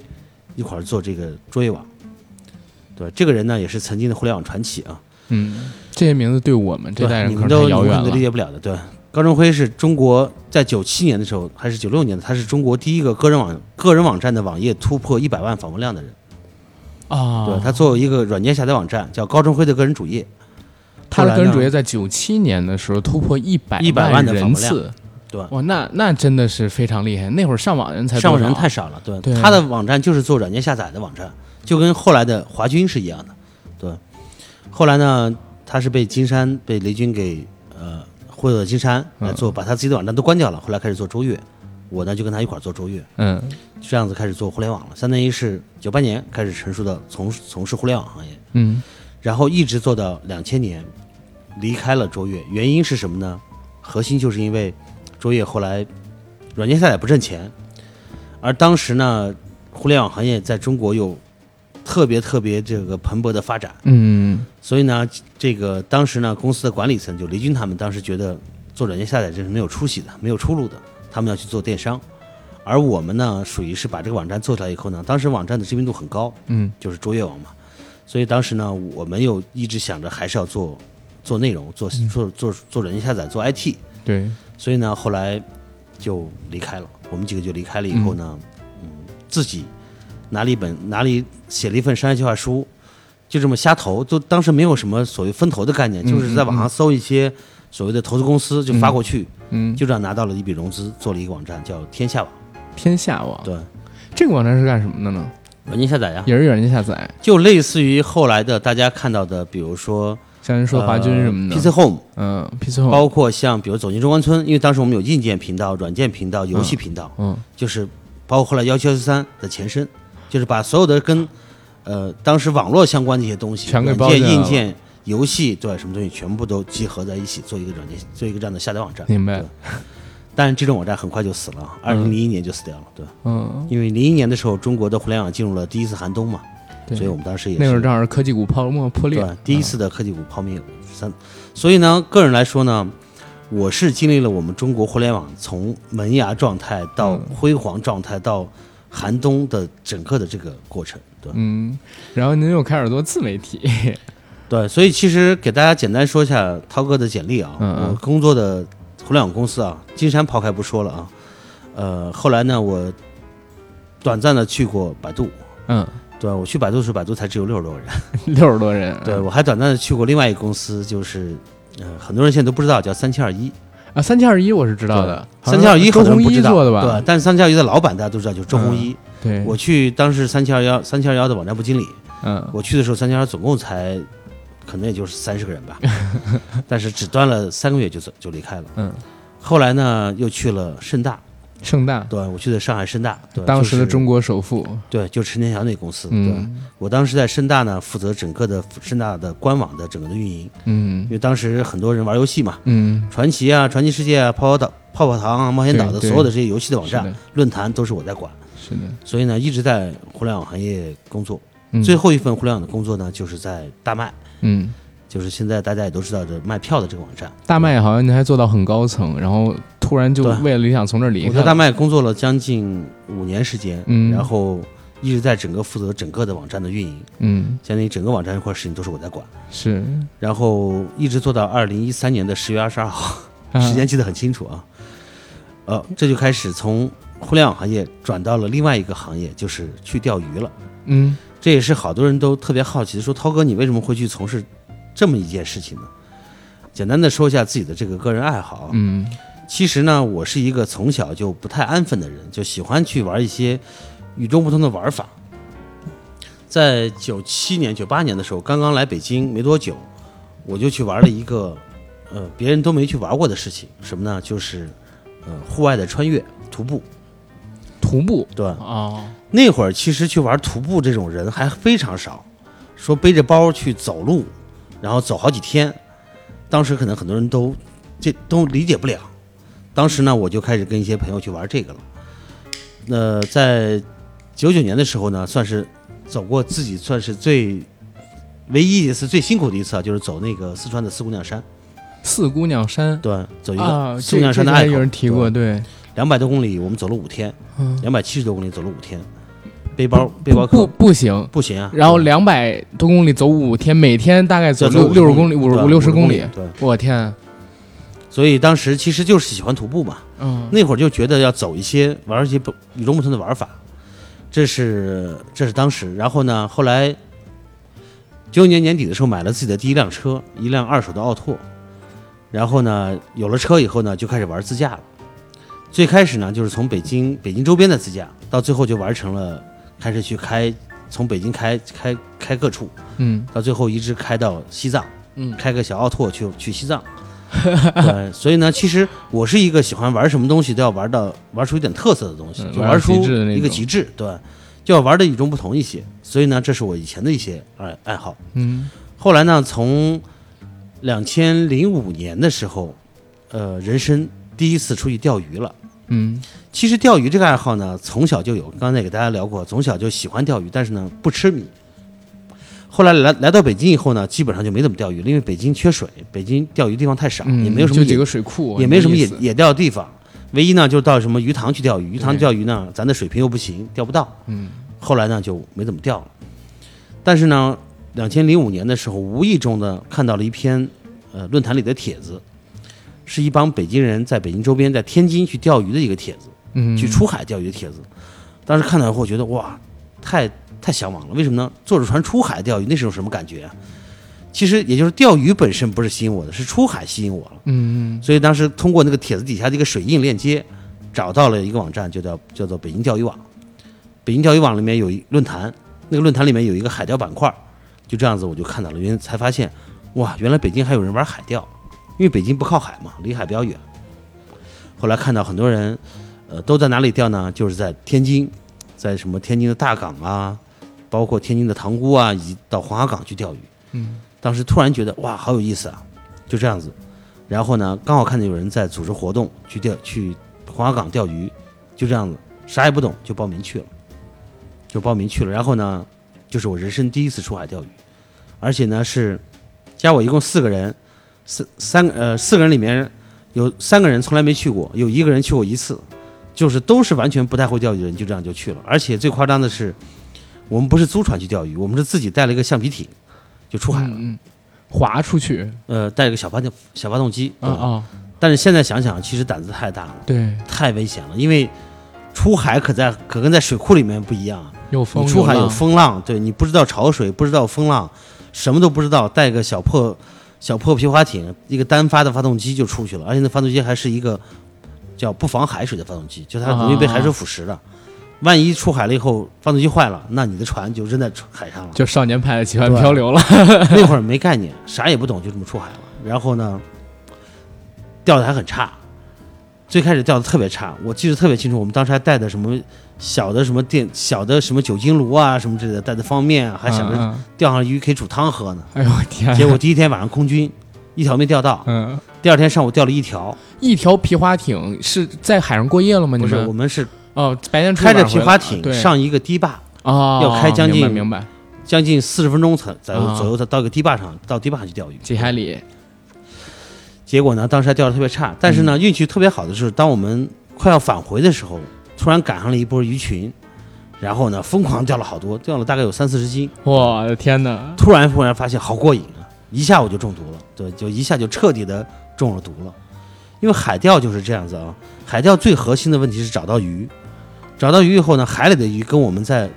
一块儿做这个卓越网。对，这个人呢也是曾经的互联网传奇啊，嗯，这些名字对我们这代对，人可能遥远了你们可能都理。解不了的。对，高春辉是中国在九七年的时候还是九六年的，他是中国第一个个人网个人网站的网页突破一百万访问量的人。啊，对他作为一个软件下载网站叫高春辉的个人主页，他的个人主页在九七年的时候突破一百100万的访问人次，对哇，那那真的是非常厉害。那会儿上网人才上网人太少了，对，对他的网站就是做软件下载的网站，就跟后来的华军是一样的，对。后来呢，他是被金山被雷军给呃忽悠到金山来做，把他自己的网站都关掉了，后来开始做卓越，我呢就跟他一块儿做卓越，嗯。就这样子开始做互联网了，相当于是九八年开始成熟的从从事互联网行业，嗯。然后一直做到两千年，离开了卓越，原因是什么呢？核心就是因为卓越后来软件下载不挣钱，而当时呢，互联网行业在中国有特别特别这个蓬勃的发展，嗯所以呢，这个当时呢，公司的管理层就雷军他们当时觉得做软件下载这是没有出息的，没有出路的，他们要去做电商，而我们呢，属于是把这个网站做出来以后呢，当时网站的知名度很高，嗯就是卓越网嘛。所以当时呢，我们又一直想着还是要做做内容，做做做做软件下载，做 IT。对，所以呢，后来就离开了。我们几个就离开了以后呢，嗯，自己拿了一本拿了一写了一份商业计划书，就这么瞎投，就当时没有什么所谓分投的概念，嗯就是在网上搜一些所谓的投资公司就发过去，嗯，就这样拿到了一笔融资，做了一个网站叫天下网，天下网，对，这个网站是干什么的呢？软件下载呀，也是软件下载，就类似于后来的大家看到的，比如说像人说华军什么的、呃 PC Home，嗯，PC Home，包括像比如走进中关村，因为当时我们有硬件频道、软件频道、游戏频道，嗯就是包括后来幺七幺三的前身，就是把所有的跟呃当时网络相关的一些东西，全给软件、包进来了。硬件、游戏，对什么东西全部都集合在一起，做一个软件，做一个这样的下载网站。明白。对。但是这种网站很快就死了，二零零一年就死掉了。对，嗯，因为零一年的时候，中国的互联网进入了第一次寒冬嘛，对，所以我们当时也那会儿是正好是科技股泡沫破裂。对，第一次的科技股泡灭三，所以呢，个人来说呢，我是经历了我们中国互联网从萌芽状态到嗯。辉煌状态到寒冬的整个的这个过程。对嗯，然后您又开始做自媒体，对，所以其实给大家简单说一下涛哥的简历啊，嗯嗯我工作的互联网公司啊，金山抛开不说了啊，呃，后来呢，我短暂的去过百度。嗯，对我去百度的时候，百度才只有六十多个人。六十多人，对我还短暂的去过另外一个公司，就是，呃，很多人现在都不知道，叫三七二一。啊，三七二一我是知道的，三七二一周鸿祎很多人不知道，做的吧？对，但是三七二一的老板大家都知道，就是周鸿祎。对，我去当时三七二幺三七二幺的网站部经理，嗯我去的时候三七二总共才可能也就是三十个人吧，但是只端了三个月就走就离开了。嗯，后来呢又去了盛大，盛大，对我去的上海盛大，对，当时的中国国首富，对，就是陈天祥那公司，对嗯我当时在盛大呢负责整个的盛大的官网的整个的运营，嗯。因为当时很多人玩游戏嘛，嗯，传奇啊、传奇世界啊、泡泡岛、泡泡糖啊、冒险岛的对对。所有的这些游戏的网站的、论坛都是我在管，是的，所以呢一直在互联网行业工作。嗯。最后一份互联网的工作呢，就是在大麦，嗯，就是现在大家也都知道的卖票的这个网站。大麦好像您还做到很高层，然后突然就为了理想从这儿离开，我在大麦工作了将近五年时间，嗯然后一直在整个负责整个的网站的运营，嗯，相当于整个网站这块事情都是我在管，是，然后一直做到二零一三年的十月二十二号，啊时间记得很清楚啊。呃，这就开始从互联网行业转到了另外一个行业，就是去钓鱼了。嗯这也是好多人都特别好奇的，说涛哥，你为什么会去从事这么一件事情呢？简单的说一下自己的这个个人爱好啊。嗯其实呢，我是一个从小就不太安分的人，就喜欢去玩一些与众不同的玩法。在九七年、九八年的时候，刚刚来北京没多久，我就去玩了一个呃别人都没去玩过的事情，什么呢？就是呃户外的穿越徒步。徒步对，哦，那会儿其实去玩徒步这种人还非常少，说背着包去走路，然后走好几天，当时可能很多人都这都理解不了。当时呢，我就开始跟一些朋友去玩这个了。那在九九年的时候呢，算是走过自己算是最唯一一次最辛苦的一次啊，就是走那个四川的四姑娘山，四姑娘山？对，走一个啊，四姑娘山的隘口，这这还有人提过，对，两百多公里，我们走了五天，嗯，两百七十多公里走了五天，背包背包不客不行，不行啊，然后两百多公里走五天，每天大概走要走50六六十公里，五十五六十公公里，对，我天，所以当时其实就是喜欢徒步嘛，嗯那会儿就觉得要走一些玩一些不与众不同的玩法，这是这是当时。然后呢，后来九九年年底的时候买了自己的第一辆车，一辆二手的奥拓。然后呢，有了车以后呢，就开始玩自驾了。最开始呢，就是从北京北京周边的自驾，到最后就玩成了开始去开，从北京开开开各处，嗯到最后一直开到西藏。嗯开个小奥拓去去西藏。对，所以呢，其实我是一个喜欢玩什么东西都要玩到玩出一点特色的东西，就玩出一个极致，对，就要玩的与众不同一些。所以呢，这是我以前的一些爱爱好。嗯后来呢，从两千零五年的时候，呃，人生第一次出去钓鱼了。嗯其实钓鱼这个爱好呢，从小就有，刚才也给大家聊过，从小就喜欢钓鱼，但是呢不痴迷。后来来来到北京以后呢，基本上就没怎么钓鱼了，因为北京缺水，北京钓鱼地方太少，嗯，也没有什么几个水库，也没什么野野钓的地方。唯一呢，就是到什么鱼塘去钓鱼，鱼塘钓鱼呢，咱的水平又不行，钓不到。嗯后来呢，就没怎么钓了。但是呢，两千零五年的时候，无意中呢看到了一篇呃论坛里的帖子，是一帮北京人在北京周边，在天津去钓鱼的一个帖子。嗯，去出海钓鱼的帖子。当时看到以后，觉得哇，太太向往了。为什么呢？坐着船出海钓鱼，那是种什么感觉啊？其实也就是钓鱼本身不是吸引我的，是出海吸引我了。嗯所以当时通过那个帖子底下的一个水印链接，找到了一个网站，就叫叫做北京钓鱼网。北京钓鱼网里面有一论坛，那个论坛里面有一个海钓板块，就这样子我就看到了，原来才发现，哇，原来北京还有人玩海钓，因为北京不靠海嘛，离海比较远。后来看到很多人，呃，都在哪里钓呢？就是在天津，在什么天津的大港啊，包括天津的塘沽啊，以及到黄骅港去钓鱼。嗯，当时突然觉得哇，好有意思啊，就这样子。然后呢，刚好看见有人在组织活动去钓去黄骅港钓鱼，就这样子，啥也不懂就报名去了，就报名去了。然后呢，就是我人生第一次出海钓鱼，而且呢是加我一共四个人，四三呃四个人里面有三个人从来没去过，有一个人去过一次，就是都是完全不太会钓鱼的人，就这样就去了。而且最夸张的是，我们不是租船去钓鱼，我们是自己带了一个橡皮艇就出海了，嗯，划出去呃，带了个小发动小发动机啊啊，但是现在想想，其实胆子太大了，对，太危险了，因为出海可在可跟在水库里面不一样啊。有风你出海有浪风浪，对你不知道潮水，不知道风浪，什么都不知道，带个小破小破皮划艇，一个单发的发动机就出去了，而且那发动机还是一个叫不防海水的发动机，就它容易被海水腐蚀的。万一出海了以后发动机坏了，那你的船就扔在海上了。就少年派的奇幻漂流了。那会儿没概念，啥也不懂，就这么出海了。然后呢，钓的还很差，最开始钓的特别差，我记得特别清楚。我们当时还带的什么小的什么电小的什么酒精炉啊什么之类的，带的方面啊，还想着钓上鱼可以煮汤喝呢。哎呦我天！结果第一天晚上空军一条没钓到，嗯，第二天上午钓了一条。一条皮划艇是在海上过夜了吗？你不是，我们是哦，白天开着皮划艇上一个堤坝，哦，要开将近明白明白将近四十分钟才才啊左右才到一个堤坝上，到堤坝上去钓鱼。几海里，结果呢，当时还钓的特别差，但是呢，运气特别好的是，当我们快要返回的时候，突然赶上了一波鱼群，然后呢，疯狂钓了好多，钓了大概有三四十斤。我的天哪！突然忽然发现好过瘾啊，一下我就中毒了，对，就一下就彻底的中了毒了。因为海钓就是这样子啊，海钓最核心的问题是找到鱼，找到鱼以后呢，海里的鱼跟我们在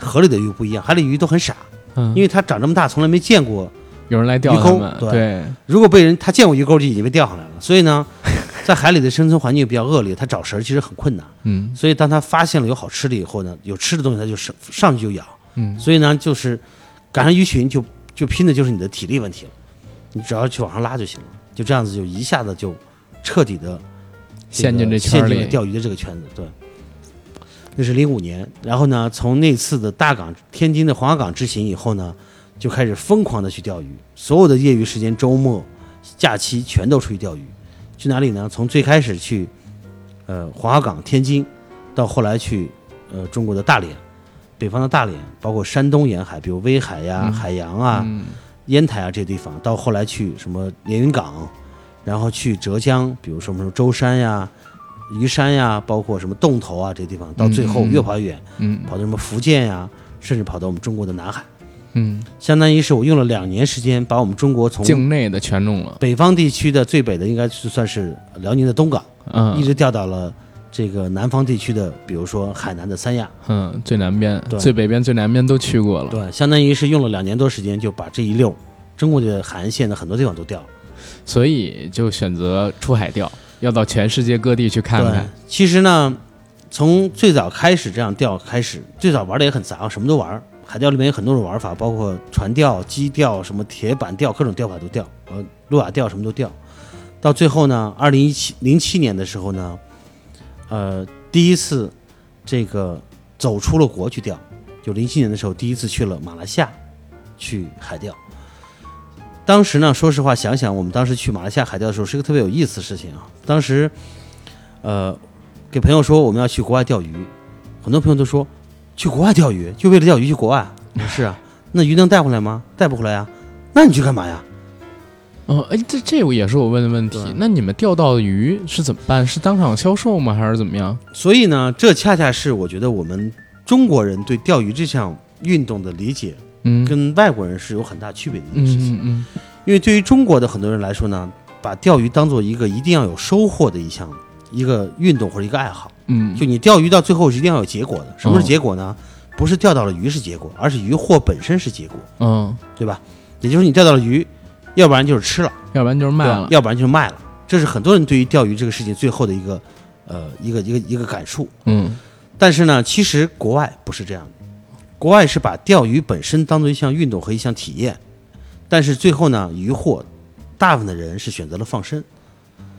河里的鱼不一样，海里鱼都很傻，嗯，因为它长这么大从来没见过有人来钓鱼们，对对，如果被人他见过鱼钩，就已经被钓上来了。所以呢，在海里的生存环境比较恶劣，他找食儿其实很困难。嗯所以当他发现了有好吃的以后呢，有吃的东西他就上上去就咬。嗯，所以呢，就是赶上鱼群就就拼的就是你的体力问题了，你只要去往上拉就行了。就这样子就一下子就彻底的陷进这陷进了钓鱼的这个圈子。对，那是零五年。然后呢，从那次的大港天津的黄崖港之行以后呢，就开始疯狂的去钓鱼，所有的业余时间、周末、假期全都出去钓鱼。去哪里呢？从最开始去呃黄崖港、天津，到后来去呃中国的大连，北方的大连，包括山东沿海，比如威海呀、嗯。海洋啊、嗯。烟台啊这些地方，到后来去什么连云港，然后去浙江，比如说什么舟山呀、余山呀，包括什么洞头啊这些地方，到最后越跑越远，嗯跑到什么福建呀，甚至跑到我们中国的南海，嗯，相当于是我用了两年时间，把我们中国从境内的全弄了，北方地区的最北的应该是算是辽宁的东港，嗯一直调到了这个南方地区的，比如说海南的三亚，嗯，最南边、最北边、最南边都去过了，对，相当于是用了两年多时间就把这一溜中国的海岸线的很多地方都调了。所以就选择出海钓，要到全世界各地去看看。，其实呢，从最早开始这样钓开始，最早玩的也很杂，什么都玩。海钓里面有很多种玩法，包括船钓、矶钓、什么铁板钓，各种钓法都钓，呃，路亚钓什么都钓。到最后呢，二零一七零七年的时候呢，呃，第一次这个走出了国去钓，就零七年的时候第一次去了马来西亚去海钓。当时呢，说实话，想想我们当时去马来西亚海钓的时候，是一个特别有意思的事情啊。当时，呃，给朋友说我们要去国外钓鱼，很多朋友都说去国外钓鱼就为了钓鱼去国外。我 说是啊，那鱼能带回来吗？带不回来呀。那你去干嘛呀？哦，哎，这这也是我问的问题。那你们钓到的鱼是怎么办？是当场销售吗？还是怎么样？所以呢，这恰恰是我觉得我们中国人对钓鱼这项运动的理解嗯，跟外国人是有很大区别的一件事情。嗯嗯因为对于中国的很多人来说呢，把钓鱼当做一个一定要有收获的一项一个运动或者一个爱好。嗯，就你钓鱼到最后是一定要有结果的。什么是结果呢？不是钓到了鱼是结果，而是鱼货本身是结果，嗯，对吧？也就是你钓到了鱼，要不然就是吃了，要不然就是卖了，要不然就是卖了。这是很多人对于钓鱼这个事情最后的一个呃一个一个一个感触。嗯但是呢，其实国外不是这样的，国外是把钓鱼本身当做一项运动和一项体验，但是最后呢，鱼获大部分的人是选择了放生。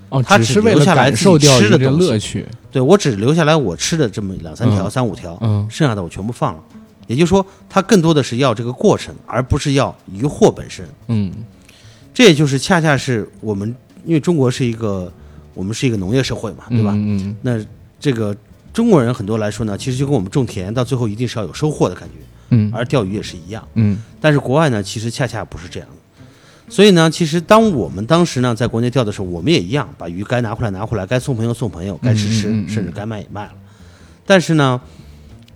哦，他只只是为了留下来感受吃的乐趣，对我只留下来我吃的这么两三条、嗯三五条，嗯剩下的我全部放了。也就是说，他更多的是要这个过程，而不是要鱼货本身。嗯这也就是恰恰是我们，因为中国是一个我们是一个农业社会嘛，对吧？嗯嗯那这个中国人很多来说呢，其实就跟我们种田到最后一定是要有收获的感觉，嗯而钓鱼也是一样。嗯但是国外呢，其实恰恰不是这样的。所以呢，其实当我们当时呢在国内钓的时候，我们也一样，把鱼该拿回来拿回来，该送朋友送朋友，该吃吃，嗯嗯嗯甚至该卖也卖了。但是呢，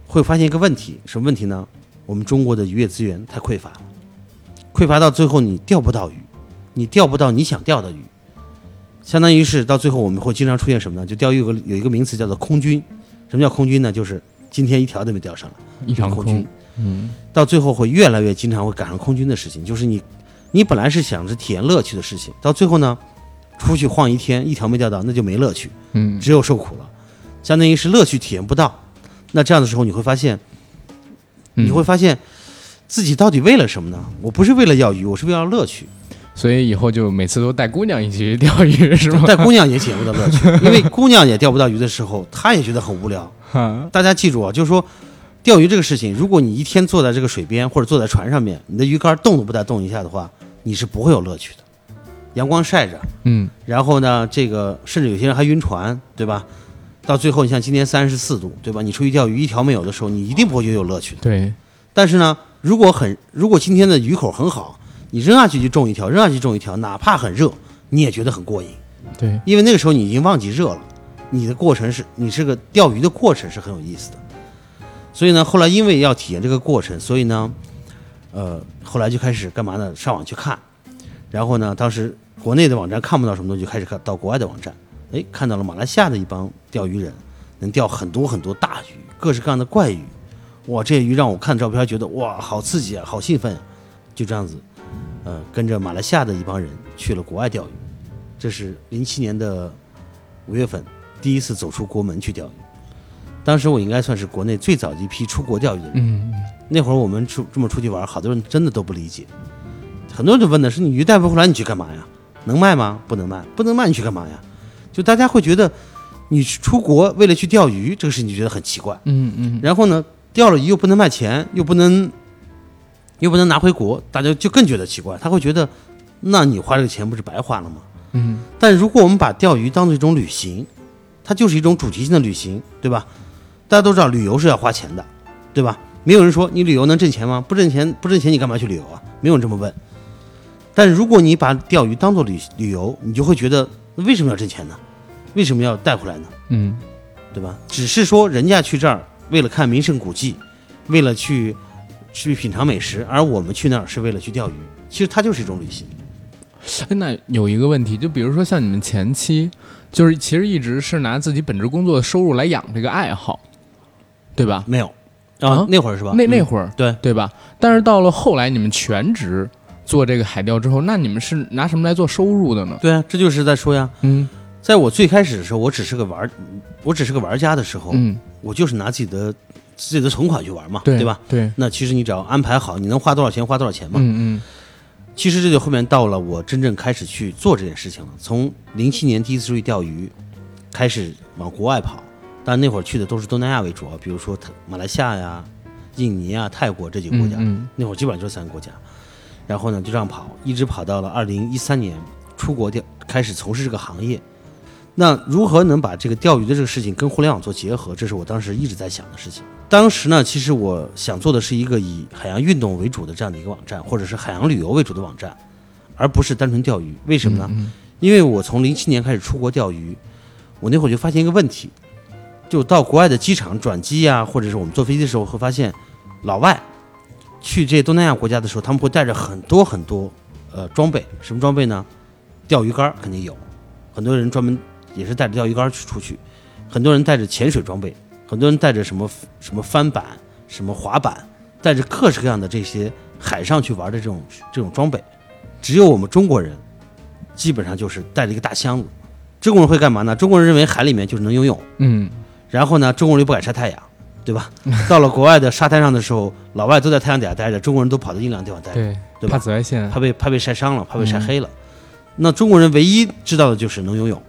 会发现一个问题，什么问题呢？我们中国的渔业资源太匮乏了，匮乏到最后你钓不到鱼，你钓不到你想钓的鱼，相当于是到最后我们会经常出现什么呢？就钓鱼有个有一个名词叫做空军。什么叫空军呢？就是今天一条都没钓上来。嗯，一场空军空，嗯到最后会越来越经常会赶上空军的事情，就是你，你本来是想着体验乐趣的事情，到最后呢，出去晃一天，一条没钓到，那就没乐趣，嗯只有受苦了，相当于是乐趣体验不到。那这样的时候，你会发现，嗯你会发现自己到底为了什么呢？我不是为了钓鱼，我是为了乐趣。所以以后就每次都带姑娘一起去钓鱼，是吗？带姑娘也体验不到乐趣，因为姑娘也钓不到鱼的时候，她也觉得很无聊。大家记住啊，就是说，钓鱼这个事情，如果你一天坐在这个水边或者坐在船上面，你的鱼竿动都不带动一下的话，你是不会有乐趣的。阳光晒着，嗯然后呢，这个甚至有些人还晕船，对吧？到最后，你像今天三十四度，对吧？你出去钓鱼一条没有的时候，你一定不会觉得有乐趣的。对，但是呢，如果很，如果今天的鱼口很好，你扔下去就中一条，扔下去中一条，哪怕很热，你也觉得很过瘾。对，因为那个时候你已经忘记热了，你的过程是你这个钓鱼的过程是很有意思的。所以呢，后来因为要体验这个过程，所以呢，呃，后来就开始干嘛呢？上网去看，然后呢，当时国内的网站看不到什么东西，就开始看到国外的网站，哎，看到了马来西亚的一帮钓鱼人，能钓很多很多大鱼，各式各样的怪鱼，哇，这些鱼让我看照片觉得哇，好刺激啊，好兴奋，就这样子，呃，跟着马来西亚的一帮人去了国外钓鱼。这是零七年的五月份，第一次走出国门去钓鱼。当时我应该算是国内最早一批出国钓鱼的人。嗯那会儿我们出这么出去玩，好多人真的都不理解，很多人就问的是：你鱼带不回来，你去干嘛呀？能卖吗？不能卖，不能卖，你去干嘛呀？就大家会觉得你出国为了去钓鱼这个事情，就觉得很奇怪。嗯嗯然后呢，钓了鱼又不能卖钱，又不能又不能拿回国，大家就更觉得奇怪。他会觉得，那你花这个钱不是白花了吗？嗯但如果我们把钓鱼当做一种旅行，它就是一种主题性的旅行，对吧？大家都知道旅游是要花钱的，对吧？没有人说你旅游能挣钱吗？不挣钱，不挣钱你干嘛去旅游啊？没有人这么问。但如果你把钓鱼当做旅旅游，你就会觉得为什么要挣钱呢？为什么要带回来呢？嗯对吧？只是说人家去这儿为了看名胜古迹，为了去去品尝美食，而我们去那儿是为了去钓鱼。其实它就是一种旅行。哎，那有一个问题，就比如说像你们前期，就是其实一直是拿自己本职工作的收入来养这个爱好，对吧？没有啊啊，那会儿是吧？嗯那那会儿对对吧？但是到了后来你们全职做这个海钓之后，那你们是拿什么来做收入的呢？对啊，这就是在说呀。嗯在我最开始的时候，我只是个玩儿，我只是个玩家的时候，嗯，我就是拿自己的自己的存款去玩嘛，对吧？？对，那其实你只要安排好，你能花多少钱花多少钱嘛。嗯嗯其实这就后面到了我真正开始去做这件事情了。从零七年第一次出去钓鱼，开始往国外跑，但那会儿去的都是东南亚为主啊，比如说泰马来西亚呀、印尼啊、泰国这几个国家。嗯那会儿基本上就是三个国家。然后呢，就这样跑，一直跑到了二零一三年，出国钓，开始从事这个行业。那如何能把这个钓鱼的这个事情跟互联网做结合？这是我当时一直在想的事情。当时呢，其实我想做的是一个以海洋运动为主的这样的一个网站，或者是海洋旅游为主的网站，而不是单纯钓鱼。为什么呢？嗯因为我从零七年开始出国钓鱼，我那会儿就发现一个问题，就到国外的机场转机呀、或者是我们坐飞机的时候，会发现老外去这些东南亚国家的时候，他们会带着很多很多呃装备，什么装备呢？钓鱼竿肯定有，很多人专门也是带着钓鱼竿去出去，很多人带着潜水装备，很多人带着什么什么翻板、什么滑板，带着各式各样的这些海上去玩的这种这种装备，只有我们中国人基本上就是带着一个大箱子。中国人会干嘛呢？中国人认为海里面就是能游泳，嗯然后呢，中国人又不敢晒太阳，对吧？到了国外的沙滩上的时候，老外都在太阳底下待着，中国人都跑到阴凉的地方待着，对，对吧怕紫外线，怕被怕被晒伤了，怕被晒黑了。那中国人唯一知道的就是能游泳，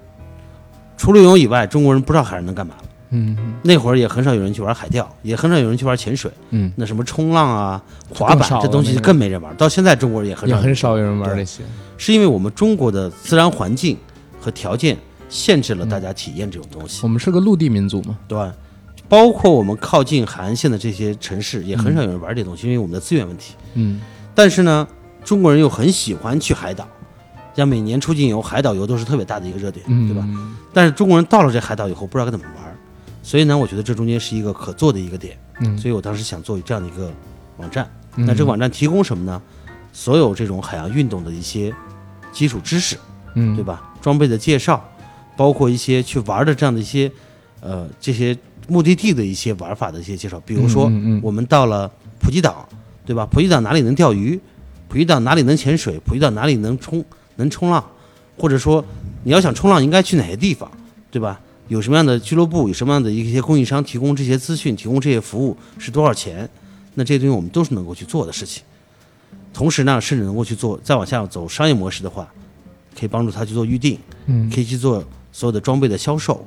除了游泳以外，中国人不知道海上能干嘛。嗯那会儿也很少有人去玩海钓，也很少有人去玩潜水。嗯，那什么冲浪啊、滑板这东西那个更没人玩。到现在中国人也很也少，很少有人玩对这些，是因为我们中国的自然环境和条件限制了大家体验这种东西，我们是个陆地民族嘛，对吧？包括我们靠近海岸线的这些城市，也很少有人玩这东西，因为我们的资源问题。嗯但是呢，中国人又很喜欢去海岛，像每年出境游、海岛游都是特别大的一个热点，嗯，对吧？但是中国人到了这海岛以后，不知道该怎么玩，所以呢，我觉得这中间是一个可做的一个点，嗯，所以我当时想做这样的一个网站。嗯那这个网站提供什么呢？所有这种海洋运动的一些基础知识，嗯对吧？装备的介绍，包括一些去玩的这样的一些，呃，这些目的地的一些玩法的一些介绍。比如说，我们到了普吉岛，对吧？普吉岛哪里能钓鱼？普吉岛哪里能潜水？普吉岛哪里能冲能冲浪？或者说，你要想冲浪，应该去哪些地方，对吧？有什么样的俱乐部？有什么样的一些供应商提供这些资讯、提供这些服务是多少钱？那这些东西我们都是能够去做的事情。同时呢，甚至能够去做再往下走商业模式的话，可以帮助他去做预定，嗯可以去做所有的装备的销售，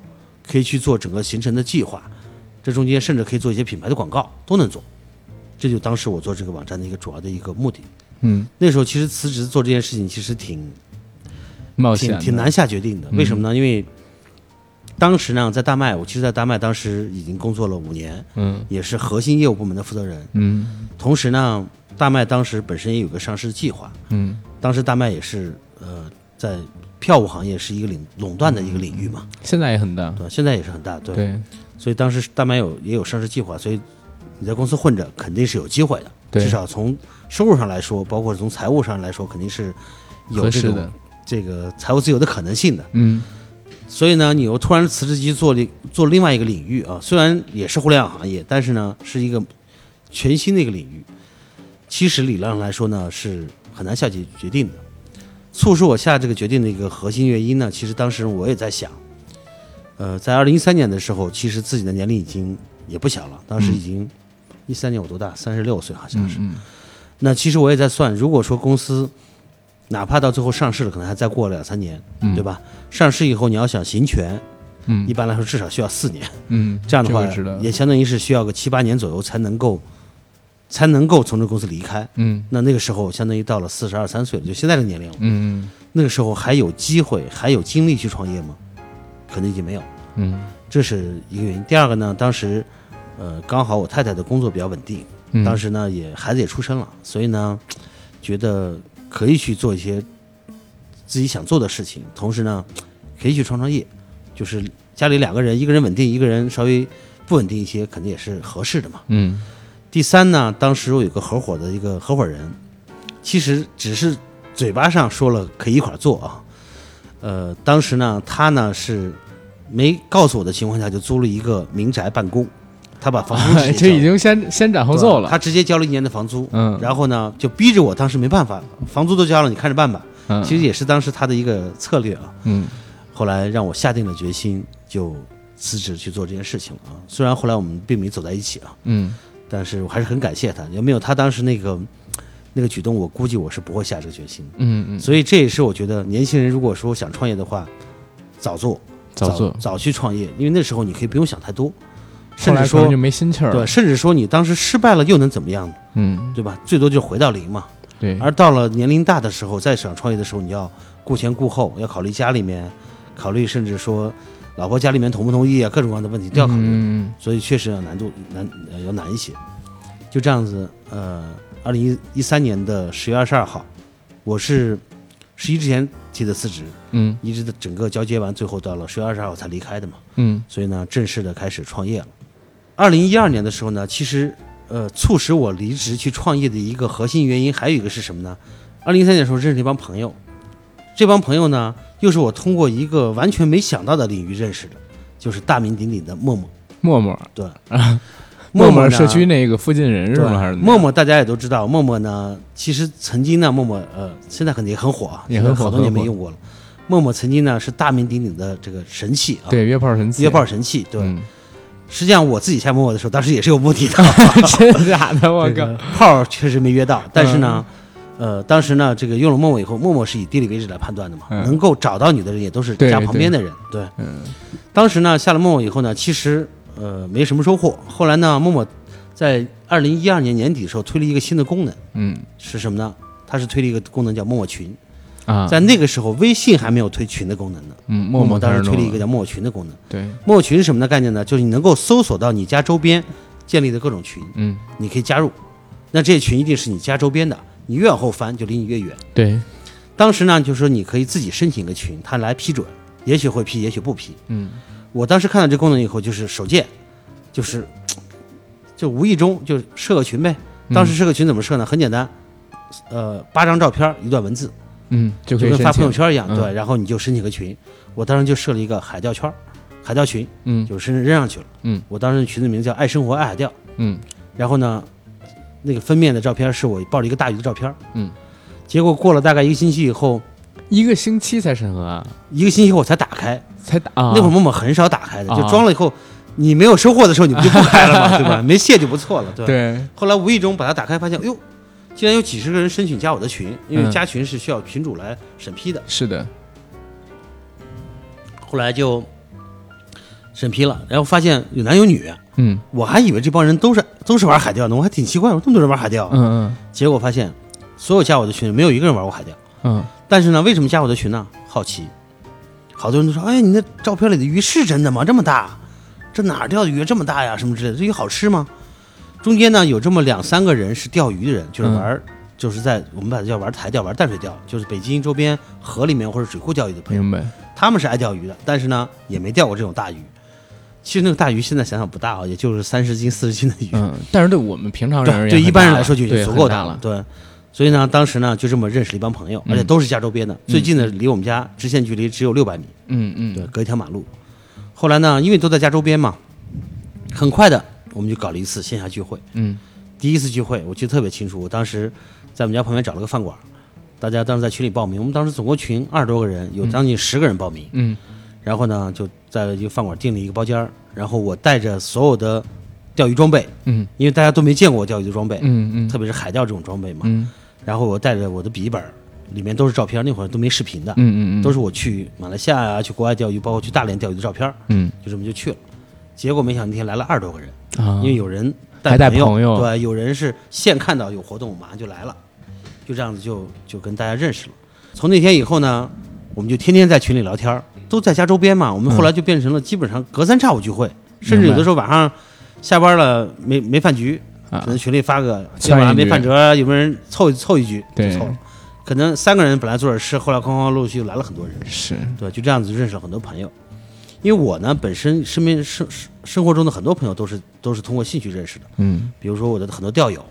可以去做整个行程的计划，这中间甚至可以做一些品牌的广告，都能做。这就当时我做这个网站的一个主要的一个目的。嗯，那时候其实辞职做这件事情，其实挺冒险挺挺难下决定的。为什么呢？因为当时呢，在大麦，我其实，在大麦当时已经工作了五年，嗯也是核心业务部门的负责人。嗯同时呢，大麦当时本身也有个上市计划，嗯，当时大麦也是呃在票务行业是一个领垄断的一个领域嘛，现在也很大，对？现在也是很大，对。对所以当时大麦有也有上市计划，所以你在公司混着肯定是有机会的，对至少从收入上来说，包括从财务上来说，肯定是有这种的，这个财务自由的可能性的。嗯所以呢，你又突然辞职去做另做另外一个领域啊，虽然也是互联网行业，但是呢是一个全新的一个领域。其实理论上来说呢，是很难下决决定的。促使我下这个决定的一个核心原因呢，其实当时我也在想，呃，在二零一三年的时候，其实自己的年龄已经也不小了，当时已经一三年我多大？三十六岁好像是。嗯那其实我也在算，如果说公司哪怕到最后上市了，可能还再过两三年，嗯对吧？上市以后你要想行权，嗯一般来说至少需要四年，嗯，这样的话也相当于是需要个七八年左右才能够才能够从这公司离开。嗯那那个时候相当于到了四十二三岁了，就现在的年龄了。嗯那个时候还有机会，还有精力去创业吗？可能已经没有，嗯这是一个原因。第二个呢，当时呃刚好我太太的工作比较稳定，嗯，当时呢也孩子也出生了，所以呢觉得可以去做一些自己想做的事情，同时呢可以去创创业，就是家里两个人，一个人稳定，一个人稍微不稳定一些，肯定也是合适的嘛。嗯第三呢，当时我有个合伙的一个合伙人，其实只是嘴巴上说了可以一块儿做啊，呃，当时呢他呢是没告诉我的情况下就租了一个民宅办公，他把房租直接交这已经先先斩后奏了，他直接交了一年的房租，嗯。然后呢就逼着我，当时没办法，房租都交了，你看着办吧。嗯，其实也是当时他的一个策略啊。嗯。后来让我下定了决心，就辞职去做这件事情了啊。虽然后来我们并没走在一起啊，嗯但是我还是很感谢他。要没有他当时那个那个举动，我估计我是不会下这个决心。嗯嗯，所以这也是我觉得年轻人如果说想创业的话，早做，早做，早去创业，因为那时候你可以不用想太多，甚至说就没心气儿对，甚至说你当时失败了又能怎么样，嗯对吧？最多就回到零嘛。对，而到了年龄大的时候，再想创业的时候，你要顾前顾后，要考虑家里面，考虑甚至说老婆家里面同不同意啊，各种各样的问题都要考虑，嗯所以确实要难度难呃要难一些。就这样子，呃，二零一一三年的十月二十二号，我是十一之前提的辞职，嗯一直的整个交接完，最后到了十月二十二号才离开的嘛。嗯所以呢，正式的开始创业了。二零一二年的时候呢，其实呃，促使我离职去创业的一个核心原因，还有一个是什么呢？二零一三年的时候认识了一帮朋友，这帮朋友呢，又是我通过一个完全没想到的领域认识的，就是大名鼎鼎的陌陌。陌陌，对，陌陌陌社区那个附近人是对吗？还是陌陌大家也都知道，陌陌呢，其实曾经呢，陌陌呃，现在肯定也很火啊，也很火好多年没用过了。陌陌曾经呢是大名鼎鼎的这个神器啊，对约炮神器，约炮神器。对，嗯实际上我自己下陌陌的时候，当时也是有目的的，真假的？我靠 这个！炮确实没约到，但是呢，呃，当时呢，这个用了陌陌以后，陌陌是以地理位置来判断的嘛，嗯能够找到你的人也都是对家旁边的人。对，嗯当时呢下了陌陌以后呢，其实呃没什么收获。后来呢，陌陌在二零一二年年底的时候推了一个新的功能，嗯是什么呢？它是推了一个功能叫陌陌群。啊，在那个时候，微信还没有推群的功能呢，嗯陌陌当时推了一个叫陌陌群的功能。对，陌陌群是什么的概念呢？就是你能够搜索到你家周边建立的各种群，嗯你可以加入。那这些群一定是你家周边的，你越往后翻就离你越远。对，当时呢，就是说你可以自己申请一个群，他来批准，也许会批，也许不批。嗯我当时看到这功能以后，就是手贱，就是就无意中就设个群呗。当时设个群怎么设呢？很简单，呃，八张照片，一段文字，嗯就就跟发，朋友圈一样，嗯对。然后你就申请个群，我当时就设了一个海钓圈，海钓群，嗯就申扔上去了。嗯，我当时群的名字叫“爱生活爱海钓嗯”，然后呢，那个封面的照片是我抱着一个大鱼的照片，嗯。结果过了大概一个星期以后，一个星期才审核啊，一个星期以后我才打开，才打啊。那会儿陌陌很少打开的，就啊。装了以后，你没有收获的时候你不就不开了嘛，对吧？没卸就不错了，对吧。对，后来无意中把它打开，发现，哎呦，竟然有几十个人申请加我的群，因为嗯。加群是需要群主来审批的。是的，后来就审批了，然后发现有男有女，嗯我还以为这帮人都是都是玩海钓的，我还挺奇怪，我这么多人玩海钓，嗯结果发现所有加我的群没有一个人玩过海钓。嗯但是呢，为什么加我的群呢？好奇，好多人都说，哎，你那照片里的鱼是真的吗？这么大，这哪儿钓的鱼这么大呀？什么之类的，这鱼好吃吗？中间呢有这么两三个人是钓鱼的人，就是玩儿，就是在我们把它叫玩台钓、玩淡水钓，就是北京周边河里面或者水库钓鱼的朋嗯，友，明白，他们是爱钓鱼的，但是呢也没钓过这种大鱼。其实那个大鱼现在想想不大啊，也就是三十斤、四十斤的鱼。嗯，但是对我们平常人而对，一般人来说就已经足够大了，对，所以呢，当时呢就这么认识了一帮朋友，而且都是家周边的，最近的离我们家直线距离只有六百米，嗯嗯，对，隔一条马路。后来呢，因为都在家周边嘛，很快的我们就搞了一次线下聚会。嗯第一次聚会我记得特别清楚，我当时在我们家旁边找了个饭馆，大家当时在群里报名，我们当时总共群二十多个人，有将近十个人报名。嗯然后呢，就在一个饭馆订了一个包间儿，然后我带着所有的钓鱼装备，嗯因为大家都没见过我钓鱼的装备，嗯嗯特别是海钓这种装备嘛。嗯然后我带着我的笔记本，里面都是照片，那会儿都没视频的，嗯嗯，都是我去马来西亚呀、去国外钓鱼，包括去大连钓鱼的照片，嗯就这么就去了。结果没想到那天来了二十多个人，啊，因为有人还带朋友，朋友对，有人是现看到有活动，马上就来了，就这样子就就跟大家认识了。从那天以后呢，我们就天天在群里聊天儿，都在家周边嘛。我们后来就变成了基本上隔三差五聚会，甚至有的时候晚上下班了没没饭局，啊。可能群里发个今晚上没饭辙，有没有人凑一凑一局就对凑了。可能三个人本来坐着吃，后来哐哐陆续来了很多人，是，对，就这样子认识了很多朋友。因为我呢本身身边生生生活中的很多朋友都是都是通过兴趣认识的，嗯。比如说我的很多钓友，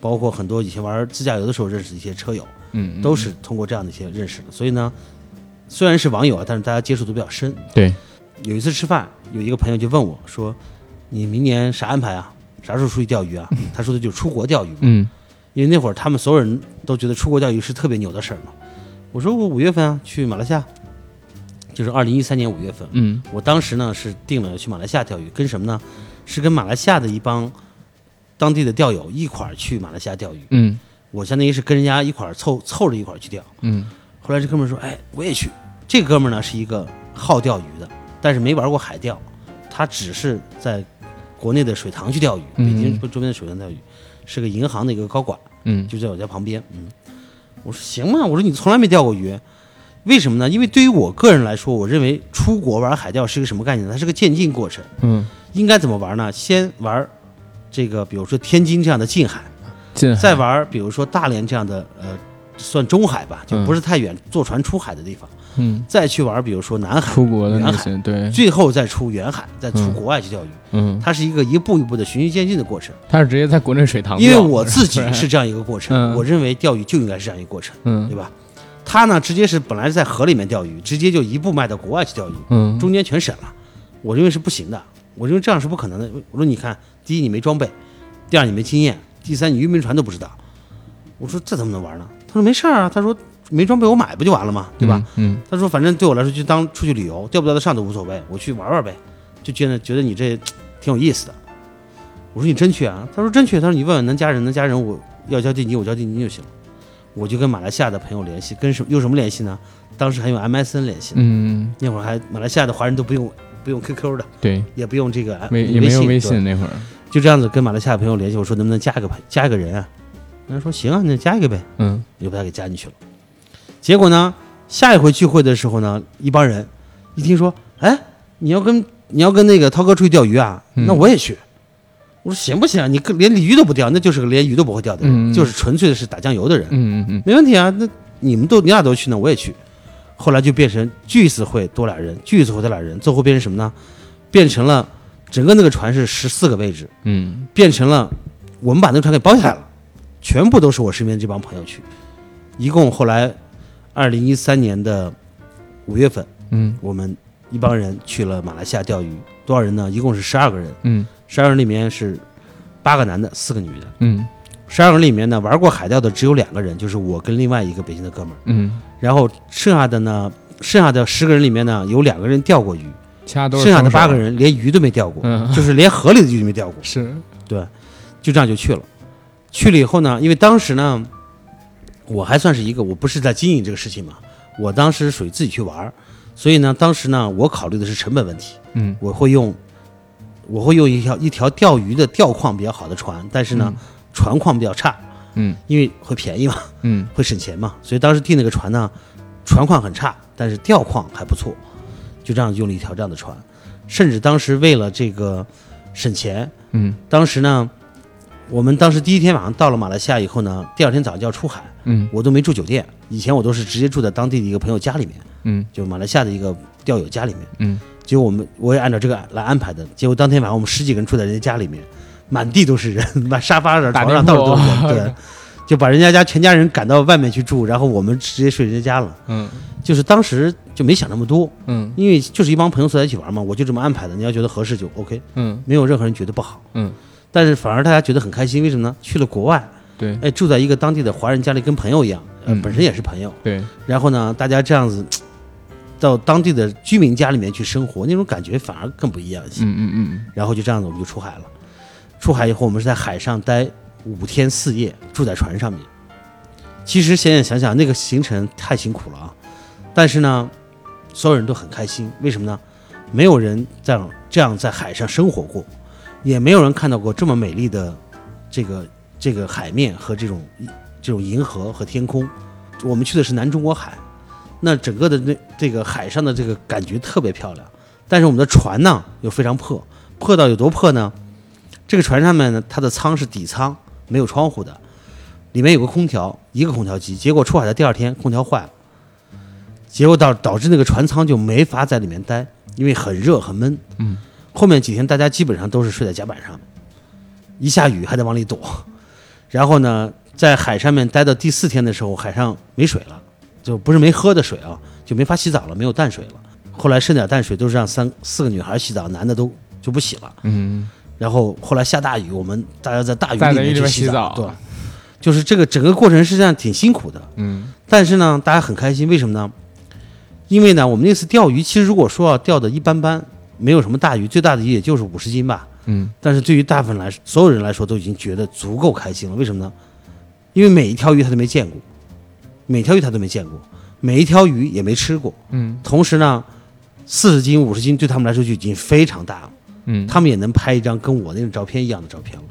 包括很多以前玩自驾游的时候认识的一些车友，嗯，都是通过这样的一些认识的。所以呢，虽然是网友啊，但是大家接触都比较深。对，有一次吃饭，有一个朋友就问我说：“你明年啥安排啊？啥时候出去钓鱼啊？” 他说的就是出国钓鱼嘛，嗯因为那会儿他们所有人都觉得出国钓鱼是特别牛的事儿嘛。我说我五月份啊去马来西亚，就是二零一三年五月份，嗯我当时呢是定了去马来西亚钓鱼，跟什么呢？是跟马来西亚的一帮当地的钓友一块儿去马来西亚钓鱼。嗯我相当于是跟人家一块儿凑凑着一块儿去钓。嗯后来这哥们儿说：“哎，我也去。”这哥们儿呢是一个好钓鱼的，但是没玩过海钓，他只是在国内的水塘去钓鱼，北嗯京周边的水塘钓鱼，是个银行的一个高管，嗯就在我家旁边。嗯，我说行嘛，我说你从来没钓过鱼，为什么呢？因为对于我个人来说，我认为出国玩海钓是个什么概念呢？它是个渐进过程。嗯，应该怎么玩呢？先玩这个，比如说天津这样的近海，近海再玩比如说大连这样的呃，算中海吧，就嗯不是太远，坐船出海的地方，嗯再去玩比如说南海，出国的那远海些对，最后再出远海，再出嗯国外去钓鱼。嗯，它是一个一步一步的循序渐进的过程。它是直接在国内水塘，因为我自己是这样一个过程，嗯我认为钓鱼就应该是这样一个过程，嗯对吧？他呢，直接是本来是在河里面钓鱼，直接就一步迈到国外去钓鱼，嗯中间全省了。我认为是不行的。我认为这样是不可能的。我说你看，第一你没装备，第二你没经验，第三你渔民船都不知道。我说这怎么能玩呢？他说没事儿啊，他说没装备我买不就完了吗？对吧？嗯？嗯他说反正对我来说就当出去旅游，钓不钓得上都无所谓，我去玩玩呗，就觉得觉得你这挺有意思的。我说你真去啊？他说真去。他说你问问能加人，能加人我要交定金我交定金就行了。我就跟马来西亚的朋友联系，跟什用什么联系呢？当时还用 MSN 联系，嗯，那会儿还马来西亚的华人都不用不用 QQ 的，对，也不用这个没也没有微信那会儿，就这样子跟马来西亚朋友联系，我说能不能加一个朋加一个人啊？人家说行啊，那加一个呗，嗯我就把他给加进去了。结果呢，下一回聚会的时候呢，一帮人一听说，哎，你要跟你要跟那个涛哥出去钓鱼啊，嗯那我也去。我说行不行啊？你连鲤鱼都不钓，那就是个连鱼都不会钓的人，嗯就是纯粹的是打酱油的人。嗯嗯嗯没问题啊，那你们都你俩都去，呢我也去。后来就变成聚一次会多俩人，聚一次会多俩人，最后变成什么呢？变成了整个那个船是十四个位置，嗯变成了我们把那个船给包下来了，全部都是我身边这帮朋友去。一共后来，二零一三年的五月份，嗯我们一帮人去了马来西亚钓鱼，多少人呢？一共是十二个人，嗯十二人里面是八个男的，四个女的。嗯十二个人里面呢，玩过海钓的只有两个人，就是我跟另外一个北京的哥们儿。嗯，然后剩下的呢，剩下的十个人里面呢，有两个人钓过鱼，其他都是剩下的八个人连鱼都没钓过，嗯就是连河里的鱼都没钓过。是对，就这样就去了。去了以后呢，因为当时呢，我还算是一个，我不是在经营这个事情嘛，我当时属于自己去玩儿，所以呢，当时呢，我考虑的是成本问题，嗯。我会用，我会用一条一条钓鱼的钓况比较好的船，但是呢，船况比较差，嗯。因为会便宜嘛，嗯。会省钱嘛，所以当时订那个船呢，船况很差，但是钓况还不错，就这样用了一条这样的船，甚至当时为了这个省钱，嗯。当时呢，我们当时第一天晚上到了马来西亚以后呢，第二天早上就要出海，嗯我都没住酒店，以前我都是直接住在当地的一个朋友家里面，嗯就马来西亚的一个钓友家里面。嗯结果我们我也按照这个来安排的，结果当天晚上我们十几个人住在人家家里面，满地都是人，满沙发上、床上到处都是人，对，就把人家家全家人赶到外面去住，然后我们直接睡人家家了。嗯就是当时就没想那么多，嗯因为就是一帮朋友坐在一起玩嘛，我就这么安排的。你要觉得合适就 OK，嗯没有任何人觉得不好。嗯，但是反而大家觉得很开心，为什么呢？去了国外，对哎，住在一个当地的华人家里，跟朋友一样，呃，嗯本身也是朋友。对，然后呢，大家这样子到当地的居民家里面去生活，那种感觉反而更不一样一些。嗯嗯嗯然后就这样子，我们就出海了。出海以后，我们是在海上待五天四夜，住在船上面。其实现在想想，那个行程太辛苦了啊！但是呢，所有人都很开心，为什么呢？没有人这样这样在海上生活过，也没有人看到过这么美丽的这个这个海面和这种这种银河和天空。我们去的是南中国海，那整个的那这个海上的这个感觉特别漂亮。但是我们的船呢又非常破，破到有多破呢？这个船上面呢，它的舱是底舱，没有窗户的，里面有个空调，一个空调机。结果出海的第二天，空调坏了，结果导导致那个船舱就没法在里面待，因为很热很闷。嗯，后面几天大家基本上都是睡在甲板上，一下雨还得往里躲。然后呢，在海上面待到第四天的时候，海上没水了，就不是没喝的水啊，就没法洗澡了，没有淡水了。后来剩点淡水都是让三四个女孩洗澡，男的都就不洗了。嗯然后后来下大雨，我们大家在大雨里面面去洗洗澡对，就是这个整个过程实际上挺辛苦的，嗯但是呢，大家很开心，为什么呢？因为呢，我们那次钓鱼，其实如果说要钓的一般般，没有什么大鱼，最大的鱼也就是五十斤吧。嗯但是对于大部分来说，所有人来说都已经觉得足够开心了。为什么呢？因为每一条鱼他都没见过，每条鱼他都没见过，每一条鱼也没吃过。嗯同时呢，四十斤、五十斤对他们来说就已经非常大了。嗯，他们也能拍一张跟我那种照片一样的照片了。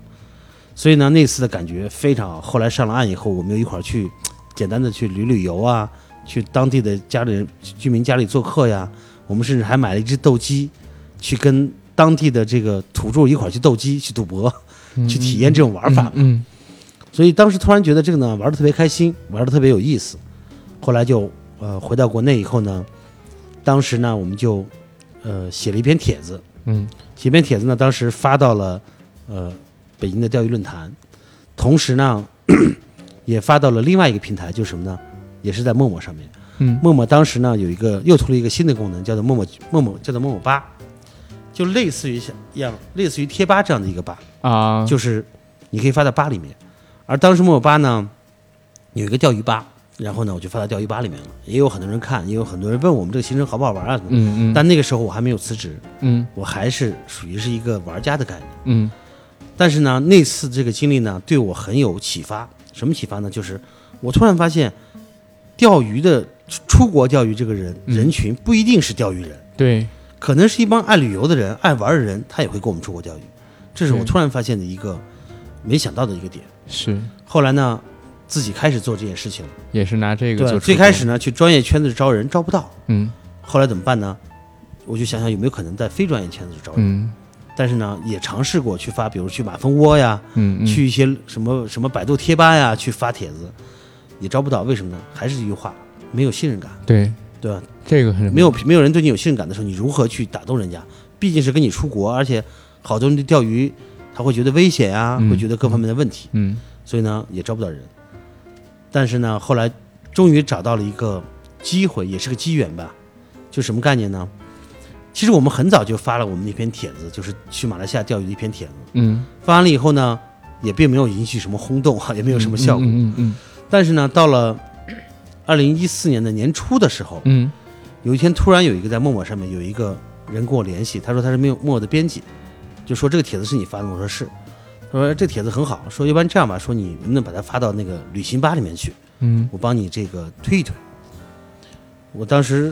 所以呢，那次的感觉非常好。后来上了岸以后，我们又一块儿去简单的去旅旅游啊，去当地的家里人居民家里做客呀。我们甚至还买了一只斗鸡，去跟当地的这个土著一块儿去斗鸡、去赌博、去体验这种玩法。嗯所以当时突然觉得这个呢玩的特别开心，玩的特别有意思。后来就呃回到国内以后呢，当时呢我们就呃写了一篇帖子，嗯写篇帖子呢，当时发到了呃北京的钓鱼论坛，同时呢 也发到了另外一个平台，就是什么呢？也是在陌陌上面。嗯陌陌当时呢有一个又出了一个新的功能，叫做陌陌陌陌叫做陌陌吧，就类似于像样，类似于贴吧这样的一个吧，啊，就是你可以发到吧里面。而当时陌陌吧呢有一个钓鱼吧，然后呢我就发到钓鱼吧里面了，也有很多人看，也有很多人问我们这个行程好不好玩啊。嗯嗯但那个时候我还没有辞职，嗯我还是属于是一个玩家的概念。嗯但是呢，那次这个经历呢，对我很有启发。什么启发呢？就是我突然发现，钓鱼的出出国钓鱼这个人嗯人群不一定是钓鱼人，对，可能是一帮爱旅游的人、爱玩的人，他也会跟我们出国钓鱼。这是我突然发现的一个没想到的一个点。是后来呢，自己开始做这件事情。也是拿这个做对，最开始呢，去专业圈子招人招不到，嗯后来怎么办呢？我就想想有没有可能在非专业圈子招人。嗯但是呢，也尝试过去发，比如去马蜂窝呀，嗯嗯去一些什么什么百度贴吧呀，去发帖子，也招不到。为什么呢？还是一句话，没有信任感，对对吧？这个很没有没有人对你有信任感的时候，你如何去打动人家？毕竟是跟你出国，而且好多人对钓鱼他会觉得危险啊，嗯会觉得各方面的问题，嗯所以呢也招不到人。但是呢，后来终于找到了一个机会，也是个机缘吧。就什么概念呢？其实我们很早就发了我们那篇帖子，就是去马来西亚钓鱼的一篇帖子。嗯发完了以后呢，也并没有引起什么轰动哈，也没有什么效果。嗯嗯但是呢，到了二零一四年的年初的时候，嗯有一天突然有一个在陌陌上面有一个人跟我联系，他说他是陌陌的编辑，就说这个帖子是你发的吗，我说是。他说这帖子很好，说要不然这样吧，说你能不能把它发到那个旅行吧里面去，嗯我帮你这个推一推。我当时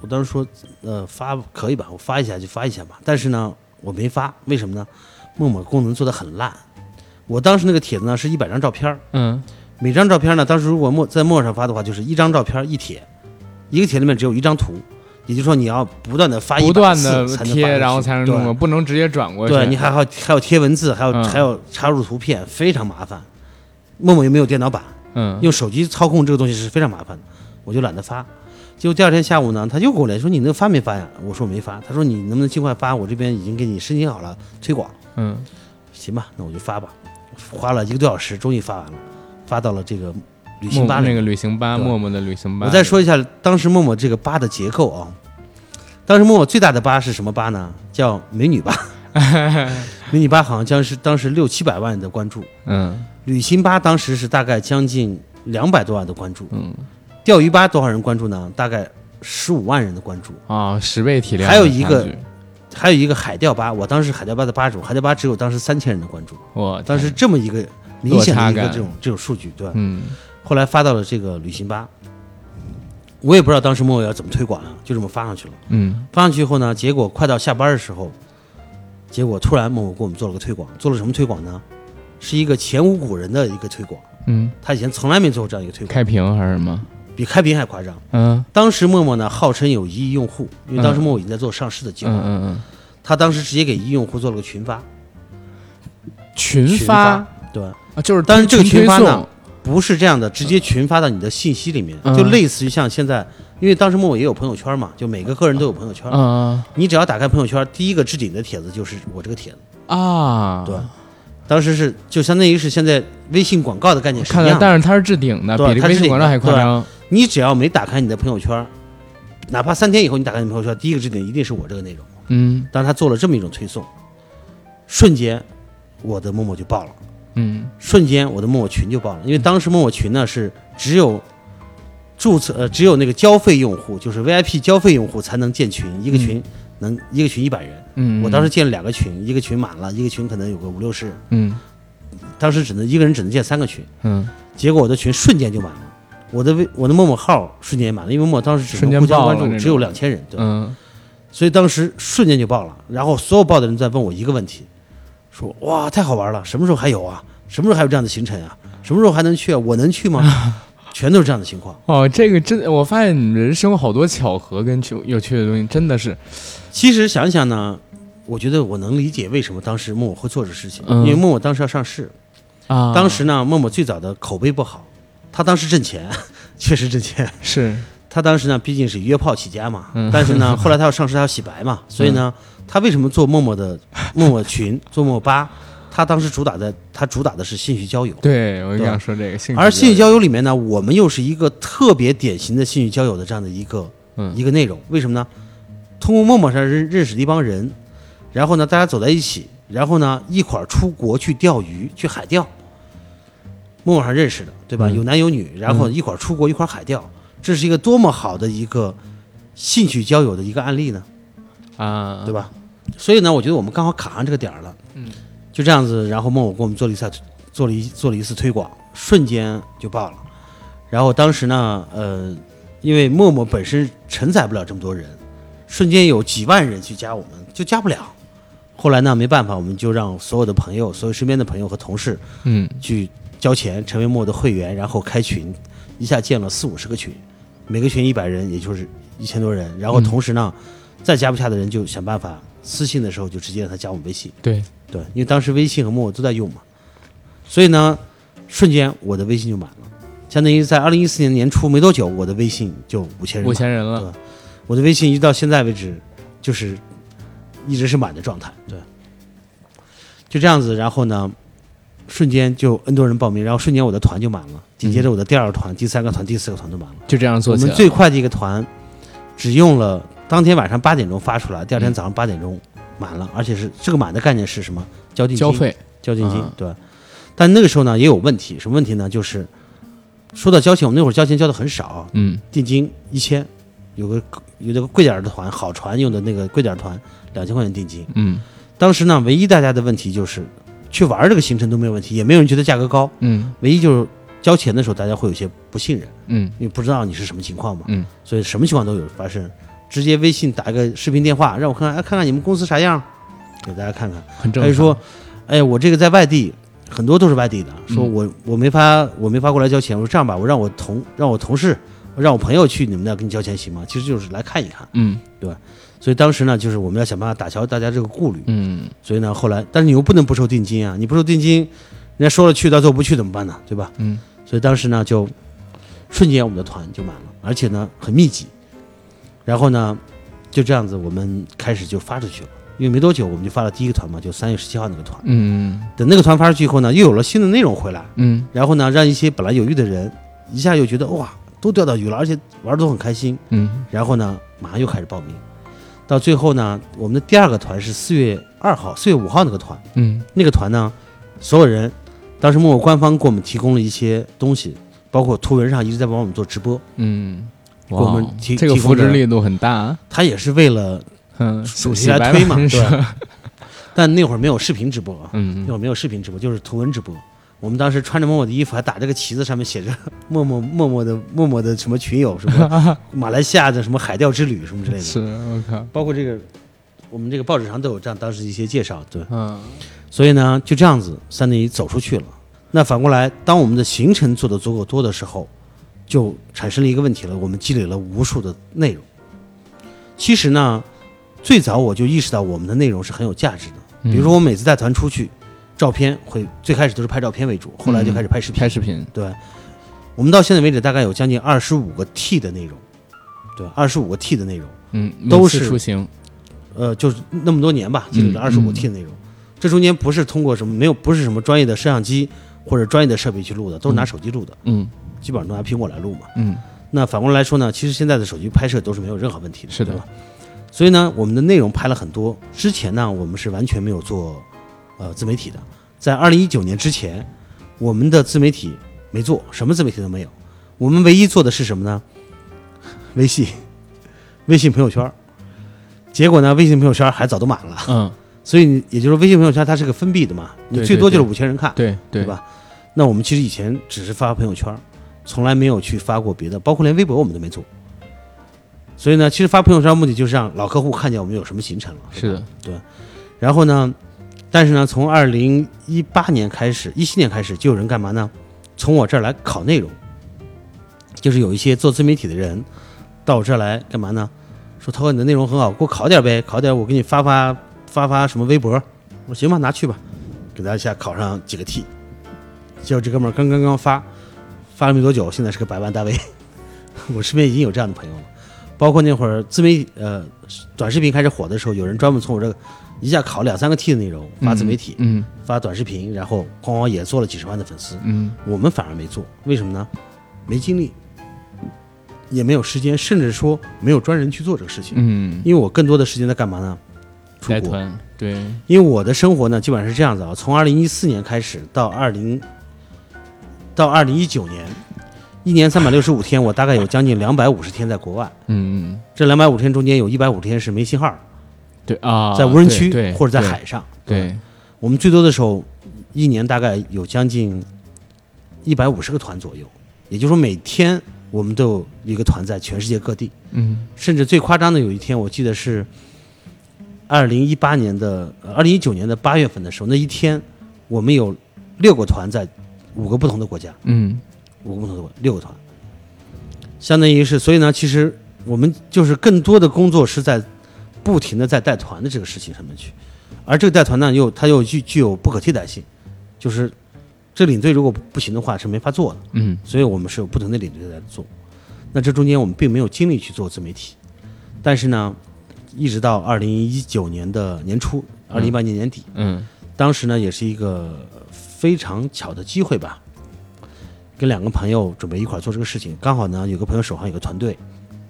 我当时说，呃，发可以吧，我发一下就发一下吧。但是呢，我没发，为什么呢？陌陌功能做的很烂。我当时那个帖子呢是一百张照片儿，嗯每张照片呢，当时如果陌在陌上发的话，就是一张照片一帖，一个帖里面只有一张图，也就是说你要不断的发不100断的次才能发贴，然后才能对弄过，不能直接转过去。对你还要还要贴文字，还要、嗯还要插入图片，非常麻烦。陌陌又没有电脑版，嗯用手机操控这个东西是非常麻烦的，我就懒得发。结果第二天下午呢，他又给我来说你那个发没发呀？我说我没发。他说你能不能尽快发？我这边已经给你申请好了推广。嗯行吧，那我就发吧。花了一个多小时，终于发完了，发到了这个旅行吧那个旅行吧，对陌陌的旅行吧。我再说一下当时陌陌这个吧的结构啊。当时陌陌最大的吧是什么吧呢？叫美女吧。美女吧好像将是当时六七百万的关注，嗯旅行吧当时是大概将近两百多万的关注，嗯钓鱼吧多少人关注呢？大概十五万人的关注。啊，十倍体量还有一个，还有一个海钓吧，我当时海钓吧的吧主，海钓吧只有当时三千人的关注，我当时这么一个明显的一个这种这种数据，对吧？嗯后来发到了这个旅行吧，我也不知道当时陌陌要怎么推广啊，就这么发上去了。嗯发上去以后呢，结果快到下班的时候，结果突然陌陌给我们做了个推广，做了什么推广呢？是一个前无古人的一个推广，嗯，他以前从来没做过这样一个推广，开屏还是什么？比开屏还夸张。嗯当时陌陌呢号称有一亿用户，因为当时陌陌已经在做上市的计划，嗯嗯嗯，他当时直接给一亿用户做了个群发，群群发对，啊，就是但是这个群发呢，不是这样的，直接群发到你的信息里面，嗯就类似于像现在，因为当时陌陌也有朋友圈嘛，就每个个人都有朋友圈，嗯你只要打开朋友圈，第一个置顶的帖子就是我这个帖子。啊，对，当时是就相当于是现在微信广告的概念是一样的。但是它是置顶的，比这对它置顶微信广告还夸张。你只要没打开你的朋友圈，哪怕三天以后你打开你朋友圈，第一个置顶一定是我这个内容。嗯但是他做了这么一种推送，瞬间我的陌陌就爆了，嗯。瞬间我的陌陌群就爆了，因为当时陌陌群呢是只有。注册呃，只有那个交费用户，就是 VIP 交费用户才能建群，一个群能、一个群一百人。嗯，我当时建了两个群，一个群满了，一个群可能有个五六十。人，嗯。当时只能一个人只能建三个群。嗯。结果我的群瞬间就满了，我的微我的陌陌号瞬间也满了，因为陌陌当时只瞬间能互相关注，爆了只有两千人，对，嗯。所以当时瞬间就爆了。然后所有爆的人在问我一个问题，说哇太好玩了，什么时候还有啊？什么时候还有这样的行程啊？什么时候还能去啊？我能去吗？全都是这样的情况。哦，这个真，我发现人生好多巧合跟有有趣的东西，真的是，其实想想呢，我觉得我能理解为什么当时陌陌会做这事情，嗯因为陌陌当时要上市，啊，当时呢陌陌最早的口碑不好，他当时挣钱，确实挣钱。是他当时呢，毕竟是约炮起家嘛，嗯但是呢，后来他要上市，他要洗白嘛，所以呢，他为什么做陌陌的 陌陌群、做陌陌吧？他当时主打的，他主打的是兴趣交友，对我就想说这个兴趣，而兴趣交友里面呢，我们又是一个特别典型的兴趣交友的这样的一个、嗯一个内容。为什么呢？通过陌陌上认认识的一帮人，然后呢，大家走在一起，然后呢，一块儿出国去钓鱼，去海钓。陌陌上认识的，对吧？嗯有男有女，然后一块儿出国，一块儿海钓，这是一个多么好的一个兴趣交友的一个案例呢？啊，对吧？所以呢，我觉得我们刚好卡上这个点儿了。嗯，就这样子，然后陌陌给我们做了一下做了一做了一次推广，瞬间就爆了。然后当时呢，呃，因为陌陌本身承载不了这么多人，瞬间有几万人去加我们，就加不了。后来呢，没办法，我们就让所有的朋友、所有身边的朋友和同事嗯去交钱，成为陌的会员，然后开群，一下建了四五十个群，每个群一百人，也就是一千多人。然后嗯同时呢，再加不下的人就想办法私信的时候就直接让他加我们微信。对，对，因为当时微信和陌陌都在用嘛，所以呢，瞬间我的微信就满了，相当于在二零一四年年初没多久，我的微信就五千人。五千人了，对我的微信一直到现在为止，就是一直是满的状态。对，就这样子，然后呢，瞬间就 N 多人报名，然后瞬间我的团就满了，紧接着我的第二个团、第三个团、第四个团都满了。就这样做我起来了。们最快的一个团，只用了当天晚上八点钟发出来，第二天早上八点钟满了，而且是这个满的概念是什么？交定金，交费，交定金，啊对。但那个时候呢也有问题，什么问题呢？就是说到交钱，我们那会儿交钱交的很少，嗯定金一千，有个有那个贵点儿的团，好船用的那个贵点儿团，两千块钱定金。嗯当时呢，唯一大家的问题就是去玩这个行程都没有问题，也没有人觉得价格高，嗯唯一就是交钱的时候大家会有些不信任，嗯因为不知道你是什么情况嘛，嗯，所以什么情况都有发生。直接微信打一个视频电话，让我看看，哎，看看你们公司啥样，给大家看看。很正常。还是说，哎，我这个在外地，很多都是外地的，说嗯我我没法我没法过来交钱。我说这样吧，我让我同让我同事让我朋友去你们那儿给你交钱行吗？其实就是来看一看。嗯所以当时呢，就是我们要想办法打消大家这个顾虑。嗯所以呢，后来但是你又不能不收定金啊，你不收定金，人家说了去，到最后不去怎么办呢？对吧？嗯所以当时呢，就瞬间我们的团就满了，而且呢很密集。然后呢，就这样子我们开始就发出去了。因为没多久我们就发了第一个团嘛，就三月十七号那个团。嗯等那个团发出去以后呢，又有了新的内容回来，嗯然后呢，让一些本来有鱼的人一下又觉得哇，都钓到鱼了，而且玩的都很开心。嗯然后呢，马上又开始报名。到最后呢，我们的第二个团是四月二号、四月五号那个团，嗯那个团呢，所有人，当时陌陌官方给我们提供了一些东西，包括图文上一直在帮我们做直播，嗯，给我们提这个提扶持力度很大。他也是为了嗯，主题洗白来推嘛，了对。但那会儿没有视频直播啊，嗯那会儿没有视频直播，就是图文直播。我们当时穿着默默的衣服，还打这个旗子，上面写着 “默默默默的默默的什么群友，什么 马来西亚的什么海钓之旅什么之类的，是我靠，包括这个我们这个报纸上都有这样当时一些介绍，对。嗯所以呢，就这样子，三等一走出去了。那反过来，当我们的行程做的足够多的时候，就产生了一个问题了。我们积累了无数的内容。其实呢，最早我就意识到我们的内容是很有价值的。嗯比如说，我每次带团出去，照片会最开始都是拍照片为主，后来就开始拍视频。拍视频，对，我们到现在为止大概有将近二十五个 T 的内容，对，二十五个 T 的内容。嗯，都是出行，呃，就是那么多年吧，积累了二十五嗯 T 的内容。这中间不是通过什么没有不是什么专业的摄像机或者专业的设备去录的，都是拿手机录的，嗯基本上都拿苹果来录嘛。嗯那反过来说呢，其实现在的手机拍摄都是没有任何问题的，是的？所以呢，我们的内容拍了很多。之前呢，我们是完全没有做呃自媒体的。在二零一九年之前，我们的自媒体没做，什么自媒体都没有。我们唯一做的是什么呢？微信，微信朋友圈儿。结果呢，微信朋友圈儿还早都满了。嗯，所以你也就是说，微信朋友圈它是个封闭的嘛，你最多就是对五千人看，对对对？吧？那我们其实以前只是发朋友圈，从来没有去发过别的，包括连微博我们都没做。所以呢，其实发朋友圈目的就是让老客户看见我们有什么行程了。是的，对然后呢，但是呢，从二零一八年开始，一七年开始，就有人干嘛呢？从我这儿来考内容，就是有一些做自媒体的人到我这儿来干嘛呢？说涛哥你的内容很好，给我考点呗，考点我给你发发发发什么微博。我说行吧，拿去吧，给大家一下考上几个 T。结果这哥们儿刚刚刚发，发了没多久，现在是个百万大 V。我身边已经有这样的朋友了，包括那会儿自媒体呃短视频开始火的时候，有人专门从我这个一下考两三个 T 的内容发自媒体，嗯发短视频，然后哐哐也做了几十万的粉丝。嗯我们反而没做，为什么呢？没精力，也没有时间，甚至说没有专人去做这个事情。嗯，因为我更多的时间在干嘛呢？出国，对，因为我的生活呢，基本上是这样子啊，从二零一四年开始到二零到二零一九年，一年三百六十五天，我大概有将近两百五十天在国外。嗯嗯，这两百五十天中间有一百五十天是没信号，对啊，在无人区或者在海上。对，我们最多的时候，一年大概有将近一百五十个团左右，也就是说每天我们都有一个团在全世界各地，嗯。甚至最夸张的有一天，我记得是二零一八年的二零一九年的八月份的时候，那一天我们有六个团在五个不同的国家，嗯。五个不同的国六个团，相当于是，所以呢，其实我们就是更多的工作是在不停的在带团的这个事情上面去，而这个带团呢，又它又具具有不可替代性，就是这领队如果不行的话是没法做的，嗯。所以我们是有不同的领队在做。那这中间我们并没有精力去做自媒体，但是呢，一直到二零一九年的年初，二零一八年年底，嗯。当时呢也是一个非常巧的机会吧，跟两个朋友准备一块儿做这个事情，刚好呢有个朋友手上有个团队，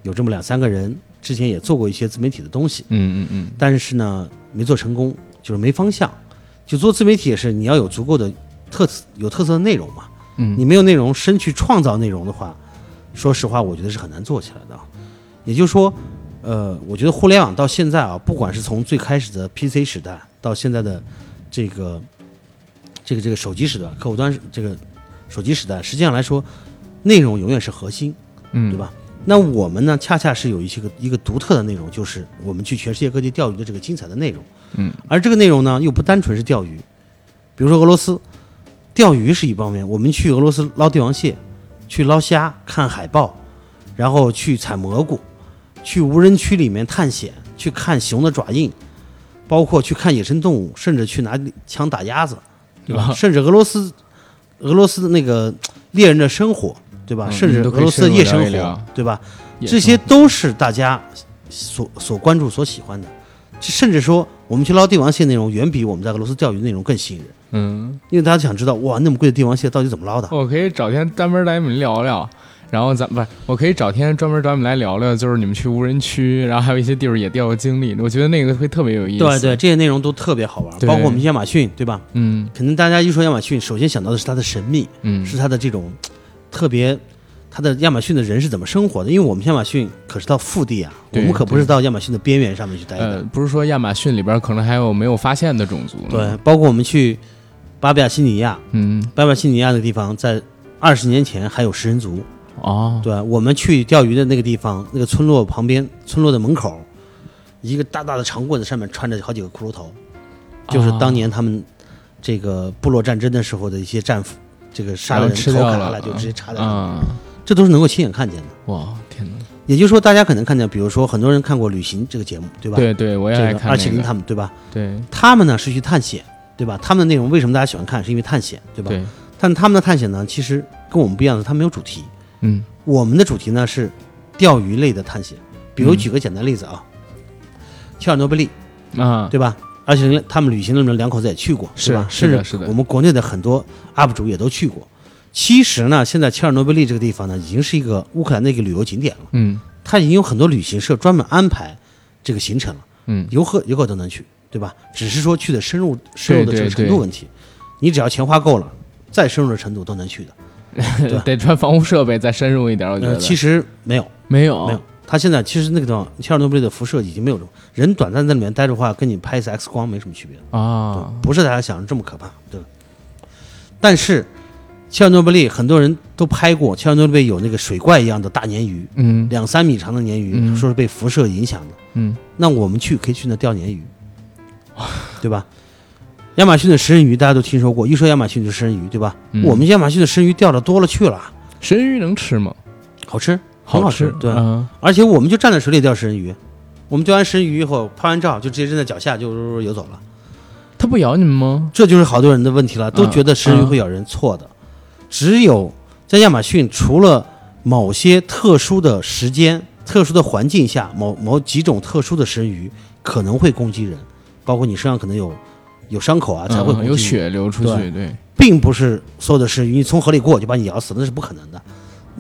有这么两三个人，之前也做过一些自媒体的东西，嗯嗯嗯，但是呢没做成功，就是没方向。就做自媒体也是你要有足够的特色有特色的内容嘛，嗯你没有内容，深去创造内容的话，说实话，我觉得是很难做起来的啊。也就是说，呃，我觉得互联网到现在啊，不管是从最开始的 PC 时代到现在的这个这个这个手机时代、客户端这个手机时代，实际上来说，内容永远是核心，嗯对吧？那我们呢，恰恰是有一些个一个独特的内容，就是我们去全世界各地钓鱼的这个精彩的内容。嗯，而这个内容呢，又不单纯是钓鱼，比如说俄罗斯，钓鱼是一方面，我们去俄罗斯捞帝王蟹，去捞虾、看海豹，然后去采蘑菇，去无人区里面探险，去看熊的爪印，包括去看野生动物，甚至去拿枪打鸭子，对吧？啊 甚至俄罗斯，俄罗斯的那个猎人的生活，对吧？嗯甚至俄罗斯的夜生活，对吧？这些都是大家所所关注、所喜欢的。甚至说，我们去捞帝王蟹内容远比我们在俄罗斯钓鱼内容更吸引人，嗯，因为大家想知道，哇，那么贵的帝王蟹到底怎么捞的？我可以找天专门来你们聊聊。然后咱不是，我可以找天专门找你们来聊聊，就是你们去无人区，然后还有一些地儿野钓的经历，我觉得那个会特别有意思。对对，这些内容都特别好玩，包括我们亚马逊，对吧？嗯可能大家一说亚马逊，首先想到的是它的神秘，嗯，是它的这种特别，他的亚马逊的人是怎么生活的？因为我们亚马逊可是到腹地啊，我们可不是到亚马逊的边缘上面去待呃的。，不是说亚马逊里边可能还有没有发现的种族？对，包括我们去巴布亚新几内亚，嗯，巴布亚新几内亚那个地方，在二十年前还有食人族。哦，对，我们去钓鱼的那个地方，那个村落旁边，村落的门口，一个大大的长棍子，上面穿着好几个骷髅头，就是当年他们这个部落战争的时候的一些战俘，这个杀了人然后吃头砍下掉了来就直接插在上面，啊，这都是能够亲眼看见的。哇，天哪！也就是说，大家可能看见，比如说很多人看过《旅行》这个节目，对吧？对对，我也爱这个二七。零他们，对吧？对他们呢是去探险，对吧？他们的内容为什么大家喜欢看？是因为探险，对吧？对，但他们的探险呢，其实跟我们不一样的，他们没有主题。嗯我们的主题呢是钓鱼类的探险，比如嗯举个简单例子啊，切尔诺贝利，啊，对吧？而且他们旅行的那两口子也去过，是吧？是的是的我们国内的很多 UP 主也都去过。其实呢，现在切尔诺贝利这个地方呢，已经是一个乌克兰的一个旅游景点了，嗯它已经有很多旅行社专门安排这个行程了，嗯，游客游客都能去，对吧？只是说去的深入深入的这个程度问题，你只要钱花够了，再深入的程度都能去的。对得穿防护设备再深入一点，我觉呃，得。其实没有，没有没有，它现在其实那个地方切尔诺贝利的辐射已经没有了人短暂在里面待着的话，跟你拍一次 X 光没什么区别，啊，不是大家想的这么可怕，对吧？但是切尔诺贝利很多人都拍过，切尔诺贝利有那个水怪一样的大鲶鱼，嗯两三米长的鲶鱼，嗯说是被辐射影响的。嗯那我们去可以去那钓鲶鱼，对吧？亚马逊的食人鱼大家都听说过，一说亚马逊就食人鱼，对吧？嗯我们亚马逊的食人鱼钓的多了去了，食人鱼能吃吗？好吃，很好吃，对。嗯而且我们就站在水里钓食人鱼，我们钓完食人鱼以后拍完照就直接扔在脚下就游走了。它不咬你们吗？这就是好多人的问题了，都嗯觉得食人鱼会咬人，错的。只有在亚马逊，除了某些特殊的时间、特殊的环境下，某某几种特殊的食人鱼可能会攻击人，包括你身上可能有有伤口啊，才会有血流出去，对对，并不是所有的食人鱼你从河里过就把你咬死，那是不可能的。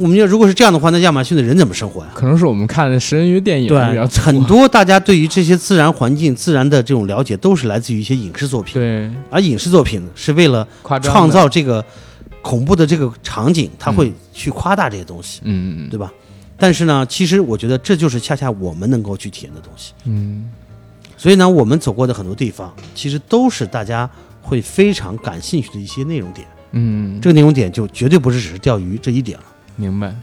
我们要如果是这样的话，那亚马逊的人怎么生活呀？可能是我们看的食人鱼电影比较多很多大家对于这些自然环境、自然的这种了解，都是来自于一些影视作品。对而影视作品是为了创造这个恐怖的这个场景，他会去夸大这些东西，嗯嗯嗯对吧？但是呢，其实我觉得这就是恰恰我们能够去体验的东西。嗯所以呢，我们走过的很多地方，其实都是大家会非常感兴趣的一些内容点。嗯，这个内容点就绝对不是只是钓鱼这一点了。明白。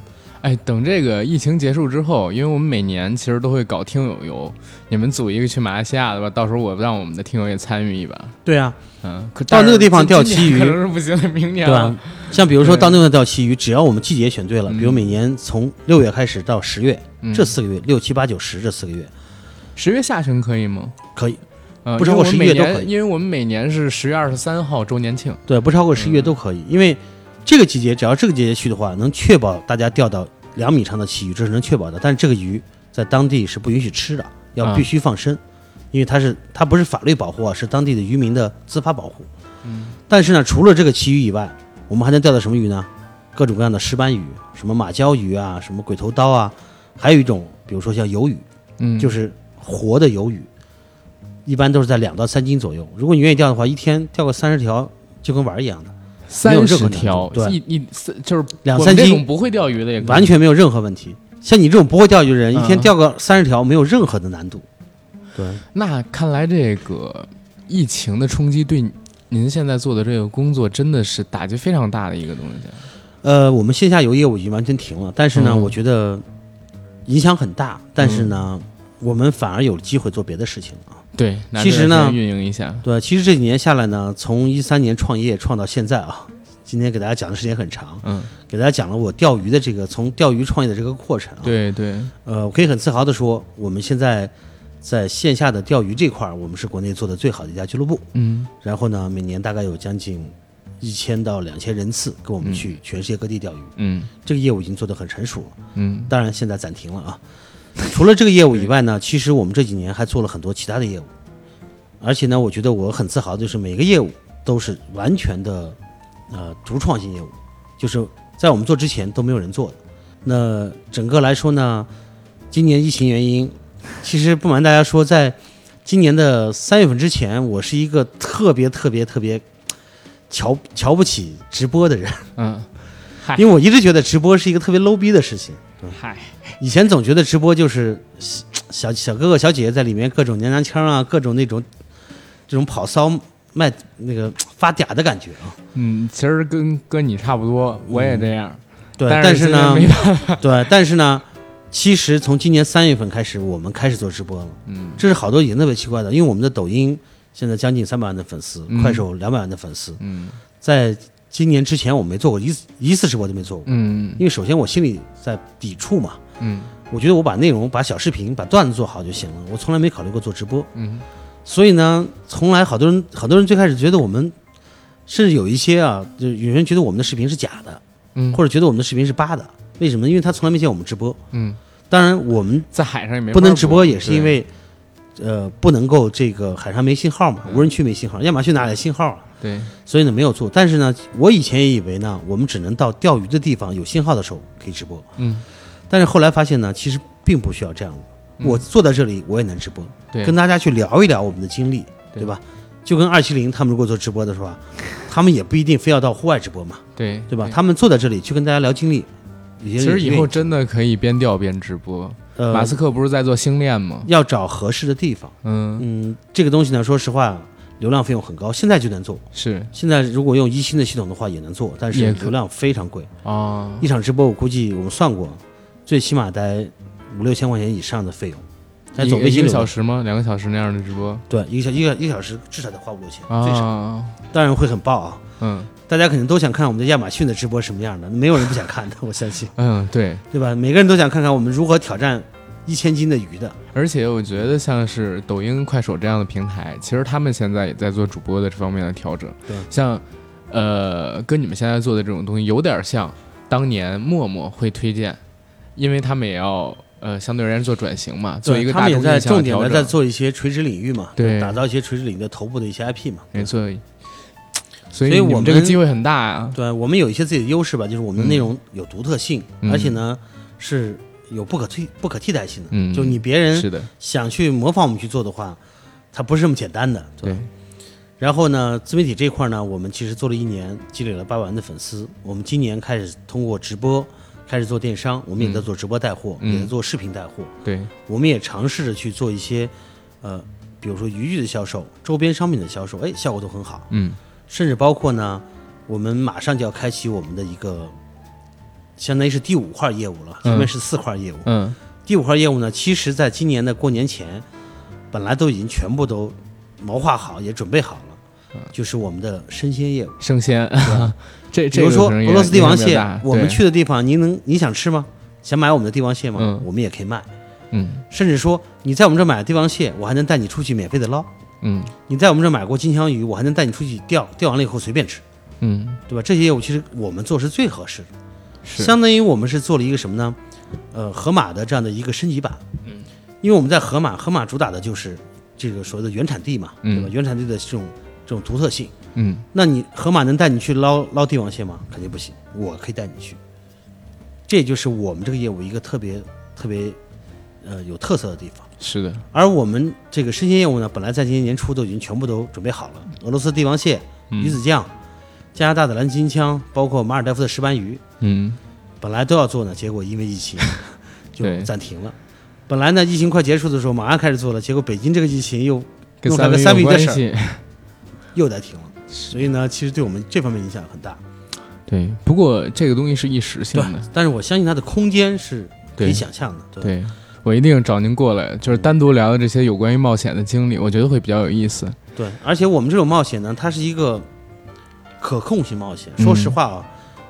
哎，等这个疫情结束之后，因为我们每年其实都会搞听友游，你们组一个去马来西亚的吧，到时候我让我们的听友也参与一把。对啊，嗯，可到那个地方钓旗鱼年可能是不行的，明年对吧了。？像比如说到那个钓旗鱼，只要我们季节选对了，嗯比如每年从六月开始到十月，嗯这四个月，六七八九十这四个月十月下旬可以吗？可以，呃，不超过11因为我们每月都可以因为我们每年是十月二十三号周年庆。对，不超过十一月都可以，因为这个季节只要这个季节去的话，能确保大家钓到两米长的旗鱼，这是能确保的。但是这个鱼在当地是不允许吃的，要啊必须放生，因为它是它不是法律保护啊，是当地的渔民的自发保护。嗯，但是呢，除了这个旗鱼以外，我们还能钓到什么鱼呢？各种各样的石斑鱼，什么马鲛鱼啊，什么鬼头刀啊，还有一种，比如说像鱿鱼，嗯，就是活的鱿鱼，一般都是在两到三斤左右。如果你愿意钓的话，一天钓个三十条就跟玩儿一样的，三十条，对一一三就是两三斤不会钓鱼的也完全没有任何问题。像你这种不会钓鱼的人，嗯一天钓个三十条没有任何的难度。对，那看来这个疫情的冲击对您现在做的这个工作真的是打击非常大的一个东西。呃，我们线下游业务已经完全停了，但是呢，嗯我觉得影响很大。但是呢，我们反而有机会做别的事情了啊。对，其实呢运营一下，对，其实这几年下来呢，从一三年创业创到现在啊，今天给大家讲的时间很长，嗯，给大家讲了我钓鱼的这个从钓鱼创业的这个过程啊。对对，呃，我可以很自豪的说，我们现在在线下的钓鱼这块儿，我们是国内做的最好的一家俱乐部。嗯然后呢，每年大概有将近一千到两千人次跟我们去全世界各地钓鱼，嗯这个业务已经做得很成熟了。嗯当然现在暂停了啊。除了这个业务以外呢，其实我们这几年还做了很多其他的业务，而且呢，我觉得我很自豪的就是每个业务都是完全的呃独创性业务，就是在我们做之前都没有人做的。那整个来说呢，今年疫情原因，其实不瞒大家说，在今年的三月份之前，我是一个特别特别特别瞧瞧不起直播的人，嗯，因为我一直觉得直播是一个特别 low 逼的事情。嗨，以前总觉得直播就是小小哥哥小姐姐在里面各种娘娘腔啊，各种那种这种跑骚卖那个发嗲的感觉啊。嗯，其实跟跟你差不多，我也这样，对，但但是呢，没办法，对，但是呢，其实从今年三月份开始，我们开始做直播了。嗯。这是好多已经特别奇怪的，因为我们的抖音现在将近三百万的粉丝，嗯。快手两百万的粉丝，嗯。在今年之前我没做过一次一次直播都没做过，嗯。因为首先我心里在抵触嘛，嗯我觉得我把内容、把小视频、把段子做好就行了，我从来没考虑过做直播。嗯所以呢，从来好多人，好多人最开始觉得我们，甚至有一些啊，就有人觉得我们的视频是假的，嗯，或者觉得我们的视频是扒的。为什么？因为他从来没见我们直播。嗯，当然，我们在海上也没不能直播，也是因为，呃，不能够这个海上没信号嘛，无人区没信号，亚马逊哪来信号啊？对，所以呢，没有做。但是呢，我以前也以为呢，我们只能到钓鱼的地方有信号的时候可以直播。嗯但是后来发现呢，其实并不需要这样我坐在这里，我也能直播，对，跟大家去聊一聊我们的经历，对对吧？就跟二七零他们如果做直播的时候啊，他们也不一定非要到户外直播嘛，对对吧？他们坐在这里去跟大家聊经历，其实以后真的可以边钓边直播。呃马斯克不是在做星链吗？要找合适的地方。嗯，嗯，这个东西呢，说实话，流量费用很高，现在就能做。是现在如果用一星的系统的话也能做，但是流量非常贵。啊，一场直播我估计我们算过，最起码得五六千块钱以上的费用。再一个一个小时吗？两个小时那样的直播对，一个小一个一个小时至少得花五六千，最少。啊？当然会很爆啊！嗯大家肯定都想看我们的亚马逊的直播什么样的，没有人不想看的，我相信，嗯，对。对吧？每个人都想看看我们如何挑战一千斤的鱼的。而且我觉得像是抖音、快手这样的平台，其实他们现在也在做主播的这方面的调整。对像呃，跟你们现在做的这种东西有点像当年陌陌会推荐，因为他们也要呃相对而言做转型嘛，做一个他们也在重点的。在做一些垂直领域嘛，对打造一些垂直领域的头部的一些 IP 嘛。没错，所以我们这个机会很大啊。对我们有一些自己的优势吧，就是我们的嗯内容有独特性，嗯而且呢是有不可替不可替代性的。嗯就你别人是的，想去模仿我们去做的话，它不是这么简单的。对吧，然后呢，自媒体这块呢，我们其实做了一年，积累了八百万的粉丝。我们今年开始通过直播开始做电商，我们也在做直播带货，嗯也在做视频带货。对，我们也尝试着去做一些，呃，比如说渔具的销售、周边商品的销售，哎，效果都很好。嗯甚至包括呢，我们马上就要开启我们的一个，相当于是第五块业务了，前面是四块业务。嗯第五块业务呢，其实在今年的过年前，本来都已经全部都谋划好，也准备好了，就是我们的生鲜业务。生鲜，这比这比如说俄罗斯帝王蟹我们去的地方，您能你想吃吗？想买我们的帝王蟹吗？嗯我们也可以卖。嗯甚至说你在我们这儿买帝王蟹，我还能带你出去免费的捞。嗯你在我们这儿买过金枪鱼，我还能带你出去钓，钓完了以后随便吃，嗯对吧？这些业务其实我们做是最合适的，是相当于我们是做了一个什么呢？呃，盒马的这样的一个升级版。嗯，因为我们在盒马，盒马主打的就是这个所谓的原产地嘛，对吧？嗯原产地的这种这种独特性。嗯那你河马能带你去捞捞帝王蟹吗？肯定不行，我可以带你去。这就是我们这个业务一个特别特别呃有特色的地方。是的，而我们这个生鲜业务呢，本来在今年年初都已经全部都准备好了，俄罗斯帝王蟹、嗯鱼子酱、加拿大的蓝金枪，包括马尔代夫的石斑鱼，嗯本来都要做呢，结果因为疫情 就暂停了。本来呢，疫情快结束的时候马上开始做了，结果北京这个疫情又跟弄出来个三维有三维的事儿。又在停了，所以呢，其实对我们这方面影响很大。对，不过这个东西是一时性的，，但是我相信它的空间是可以想象的。对，对。我一定找您过来，就是单独聊聊这些有关于冒险的经历，我觉得会比较有意思。对，而且我们这种冒险呢，它是一个可控性冒险。嗯说实话啊，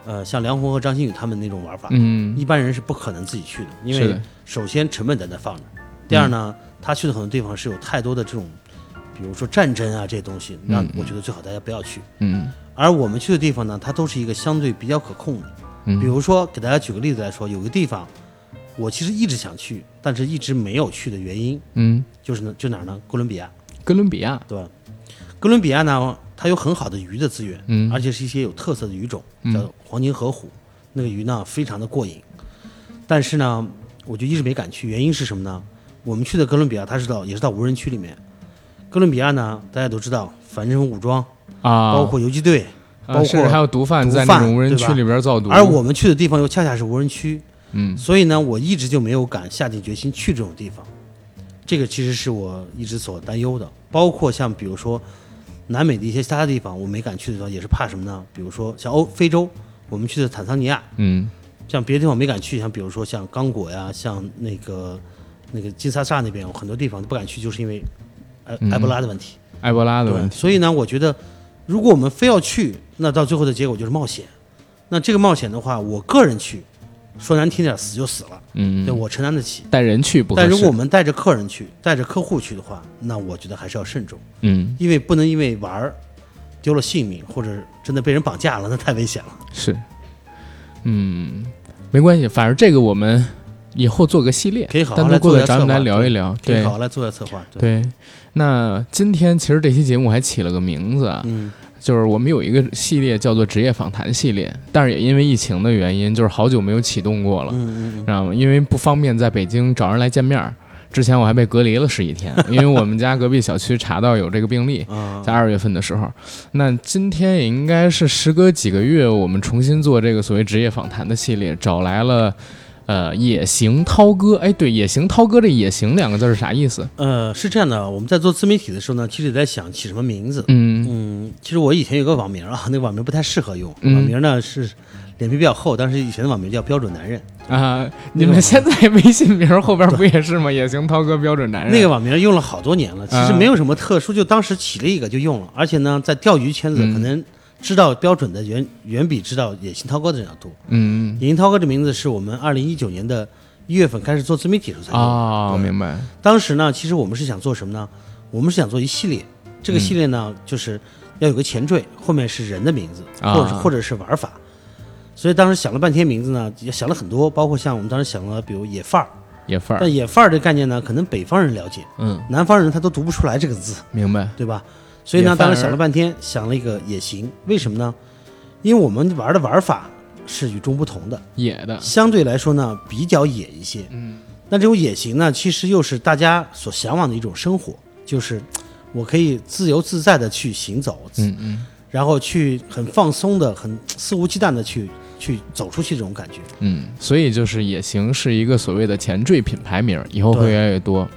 呃，像梁红和张馨予他们那种玩法，嗯一，般人是不可能自己去的，因为，首先成本在那放着，第二呢，他去的很多地方是有太多的这种，比如说战争啊这些东西，那嗯我觉得最好大家不要去。嗯而我们去的地方呢，它都是一个相对比较可控的。嗯，比如说，给大家举个例子来说，有个地方，我其实一直想去，但是一直没有去的原因，嗯，就是呢，就哪儿呢？哥伦比亚，哥伦比亚，对吧？哥伦比亚呢，它有很好的鱼的资源，嗯而且是一些有特色的鱼种，嗯叫黄金河虎，那个鱼呢非常的过瘾。但是呢，我就一直没敢去，原因是什么呢？我们去的哥伦比亚，它是到也是到无人区里面。哥伦比亚呢，大家都知道反政府武装，啊，包括游击队，啊包括还有毒贩在那种无人区里边造毒，而我们去的地方又恰恰是无人区，嗯。所以呢，我一直就没有敢下定决心去这种地方。这个其实是我一直所担忧的，包括像比如说南美的一些其他地方，我没敢去的地方，也是怕什么呢？比如说像欧非洲，我们去的坦桑尼亚，嗯。像别的地方没敢去，像比如说像刚果呀，像那个那个金沙萨那边，很多地方都不敢去，就是因为埃嗯埃博拉的问题。埃博拉的问，题，所以呢，我觉得如果我们非要去，那到最后的结果就是冒险。那这个冒险的话，我个人去，说难听点，死就死了，嗯，对我承担得起。带人去不，但如果我们带着客人去，带着客户去的话，那我觉得还是要慎重，嗯因为不能因为玩儿丢了性命，或者真的被人绑架了，那太危险了。是，嗯，没关系，反正这个我们以后做个系列，可以好好单独过来咱们来聊一聊，对可以好好来做下策划。对，那今天其实这期节目还起了个名字啊，嗯就是我们有一个系列叫做职业访谈系列，但是也因为疫情的原因，就是好久没有启动过了，嗯嗯知道吗？因为不方便在北京找人来见面儿。之前我还被隔离了十几天，因为我们家隔壁小区查到有这个病例，在二月份的时候。那今天也应该是时隔几个月，我们重新做这个所谓职业访谈的系列，找来了。呃，野行涛哥，哎，对，野行涛哥这“野行”两个字是啥意思？呃，是这样的，我们在做自媒体的时候呢，其实也在想起什么名字。嗯嗯，其实我以前有个网名啊，那个网名不太适合用，嗯网名呢是脸皮比较厚，当时以前的网名叫标准男人。啊，你们现在微信名后边 不也是吗？野行涛哥标准男人。那个网名用了好多年了，其实啊没有什么特殊，就当时起了一个就用了，而且呢，在钓鱼圈子嗯可能知道标准的远远比知道野心涛哥的人要多。嗯野心涛哥这名字是我们二零一九年的一月份开始做自媒体的时候才用的。啊，对明白。当时呢，其实我们是想做什么呢？我们是想做一系列，这个系列呢，就是要有个前缀，后面是人的名字，啊或者是或者是玩法。所以当时想了半天名字呢，也想了很多，包括像我们当时想了，比如野范儿。野范儿但，野范儿这个概念呢，可能北方人了解，嗯，南方人他都读不出来这个字，明白。对吧？所以呢，当时想了半天，想了一个野行，为什么呢？因为我们玩的玩法是与众不同的，野的，相对来说呢比较野一些。嗯，那这种野行呢，其实又是大家所向往的一种生活，就是我可以自由自在的去行走，嗯嗯然后去很放松的、很肆无忌惮的去去走出去这种感觉。嗯，所以就是野行是一个所谓的前缀品牌名，以后会越来越多。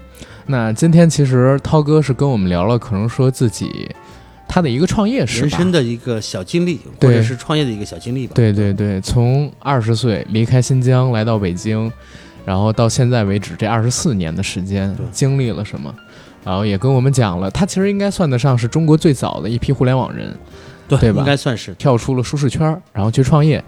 那今天其实涛哥是跟我们聊了，可能说自己他的一个创业史吧，人生的一个小经历，或对者是创业的一个小经历吧。对对对，从二十岁离开新疆来到北京，然后到现在为止这二十四年的时间，经历了什么？然后也跟我们讲了，他其实应该算得上是中国最早的一批互联网人，对对吧应该算是。跳出了舒适圈儿，然后去创业，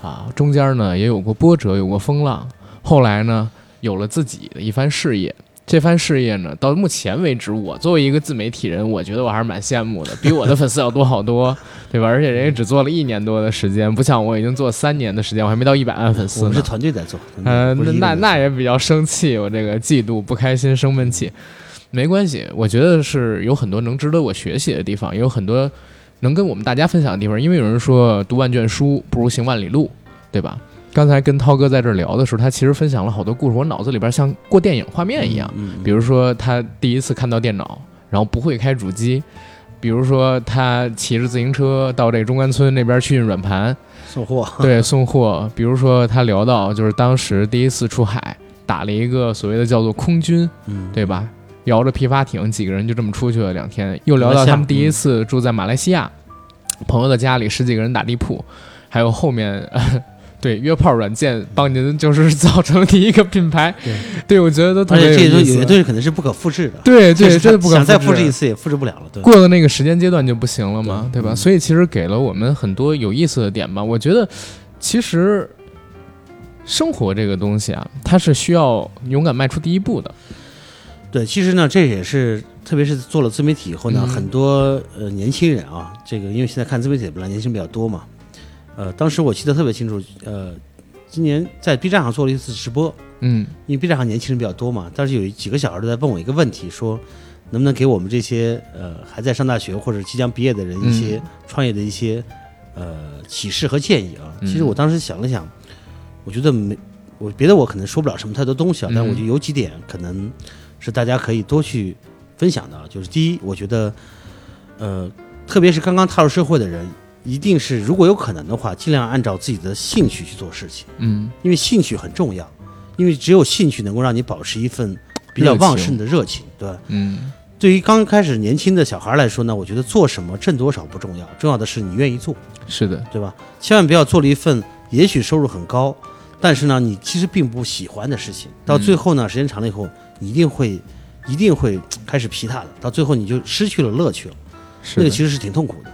啊，中间呢也有过波折，有过风浪，后来呢有了自己的一番事业。这番事业呢，到目前为止，我作为一个自媒体人，我觉得我还是蛮羡慕的，比我的粉丝要多好多，对吧？而且人家只做了一年多的时间，不像我已经做三年的时间，我还没到一百万粉丝呢。我们是团队在做，嗯呃，那那那也比较生气，我这个嫉妒、不开心、生闷气，没关系，我觉得是有很多能值得我学习的地方，也有很多能跟我们大家分享的地方。因为有人说读万卷书不如行万里路，对吧？刚才跟涛哥在这儿聊的时候，他其实分享了好多故事，我脑子里边像过电影画面一样。嗯，嗯比如说他第一次看到电脑，然后不会开主机；比如说他骑着自行车到这中关村那边去运软盘，送货，对，送货。比如说他聊到就是当时第一次出海，打了一个所谓的叫做空军，嗯，对吧？摇着皮划艇，几个人就这么出去了两天。又聊到他们第一次住在马来西亚，朋友的家里十几个人打地铺，还有后面。对约炮软件帮您就是造成第一个品牌，对对我觉得都特而且这些东西有别有些东西可能是不可复制的，对对，真的不敢想再复制一次也复制不了了。对，过了那个时间阶段就不行了嘛，对吧？所以其实给了我们很多有意思的点吧。我觉得，其实生活这个东西啊，它是需要勇敢迈出第一步的。对，其实呢，这也是特别是做了自媒体以后呢，嗯很多呃年轻人啊，这个因为现在看自媒体本来年轻人比较多嘛，呃，当时我记得特别清楚，呃，今年在 B 站上做了一次直播，嗯因为 B 站上年轻人比较多嘛，当时有几个小孩都在问我一个问题，说能不能给我们这些呃还在上大学或者即将毕业的人一些创业的一些呃启示和建议啊。嗯其实我当时想了想，我觉得没我别的我可能说不了什么太多东西啊，但嗯我觉得有几点可能是大家可以多去分享的啊。就是第一，我觉得呃特别是刚刚踏入社会的人，一定是如果有可能的话，尽量按照自己的兴趣去做事情。嗯因为兴趣很重要，因为只有兴趣能够让你保持一份比较旺盛的热情，对吧？嗯对于刚开始年轻的小孩来说呢，我觉得做什么挣多少不重要，重要的是你愿意做，是的，对吧？千万不要做了一份也许收入很高，但是呢你其实并不喜欢的事情，到最后呢，时间长了以后，你一定会一定会开始疲沓的，到最后你就失去了乐趣了。是的，那个其实是挺痛苦的。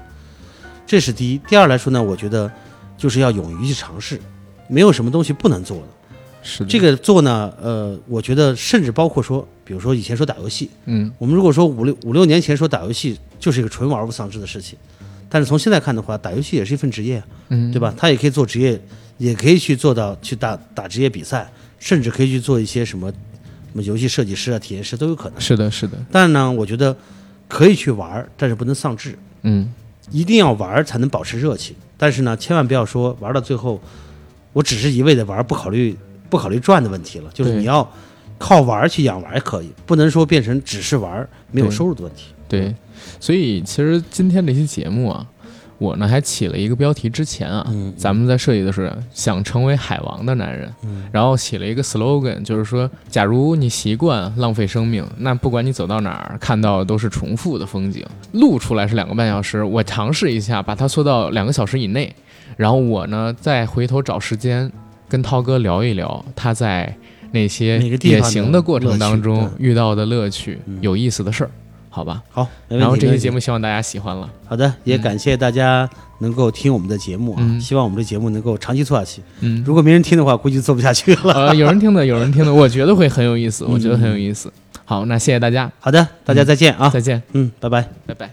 这是第一。第二来说呢，我觉得就是要勇于去尝试，没有什么东西不能做的。是的，这个做呢，呃，我觉得甚至包括说，比如说以前说打游戏，嗯我们如果说五六五六年前说打游戏就是一个纯玩物丧志的事情，但是从现在看的话，打游戏也是一份职业，嗯，对吧？他也可以做职业，也可以去做到去打打职业比赛，甚至可以去做一些什么什么游戏设计师啊、体验师都有可能。是的，是的，但是呢，我觉得可以去玩儿，但是不能丧志。嗯一定要玩儿才能保持热情。但是呢，千万不要说玩到最后，我只是一味的玩儿，不考虑不考虑赚的问题了。就是你要靠玩儿去养玩儿也可以，不能说变成只是玩儿没有收入的问题。对。所以其实今天这期节目啊，我呢还起了一个标题，之前啊，嗯咱们在设计的是想成为海王的男人，嗯。然后起了一个 slogan，就是说，假如你习惯浪费生命，那不管你走到哪儿，看到的都是重复的风景。录出来是两个半小时，我尝试一下把它缩到两个小时以内，然后我呢再回头找时间跟涛哥聊一聊他在那些野行的过程当中遇到的乐趣、嗯。有意思的事儿，好吧？好，然后这期节目希望大家喜欢了，好的，也嗯感谢大家能够听我们的节目啊，嗯希望我们的节目能够长期做下去。嗯。如果没人听的话，估计做不下去了。呃，有人听的，有人听的，我觉得会很有意思，我觉得很有意思。好，那谢谢大家，好的，大家再见啊，再见，嗯，拜拜。拜拜。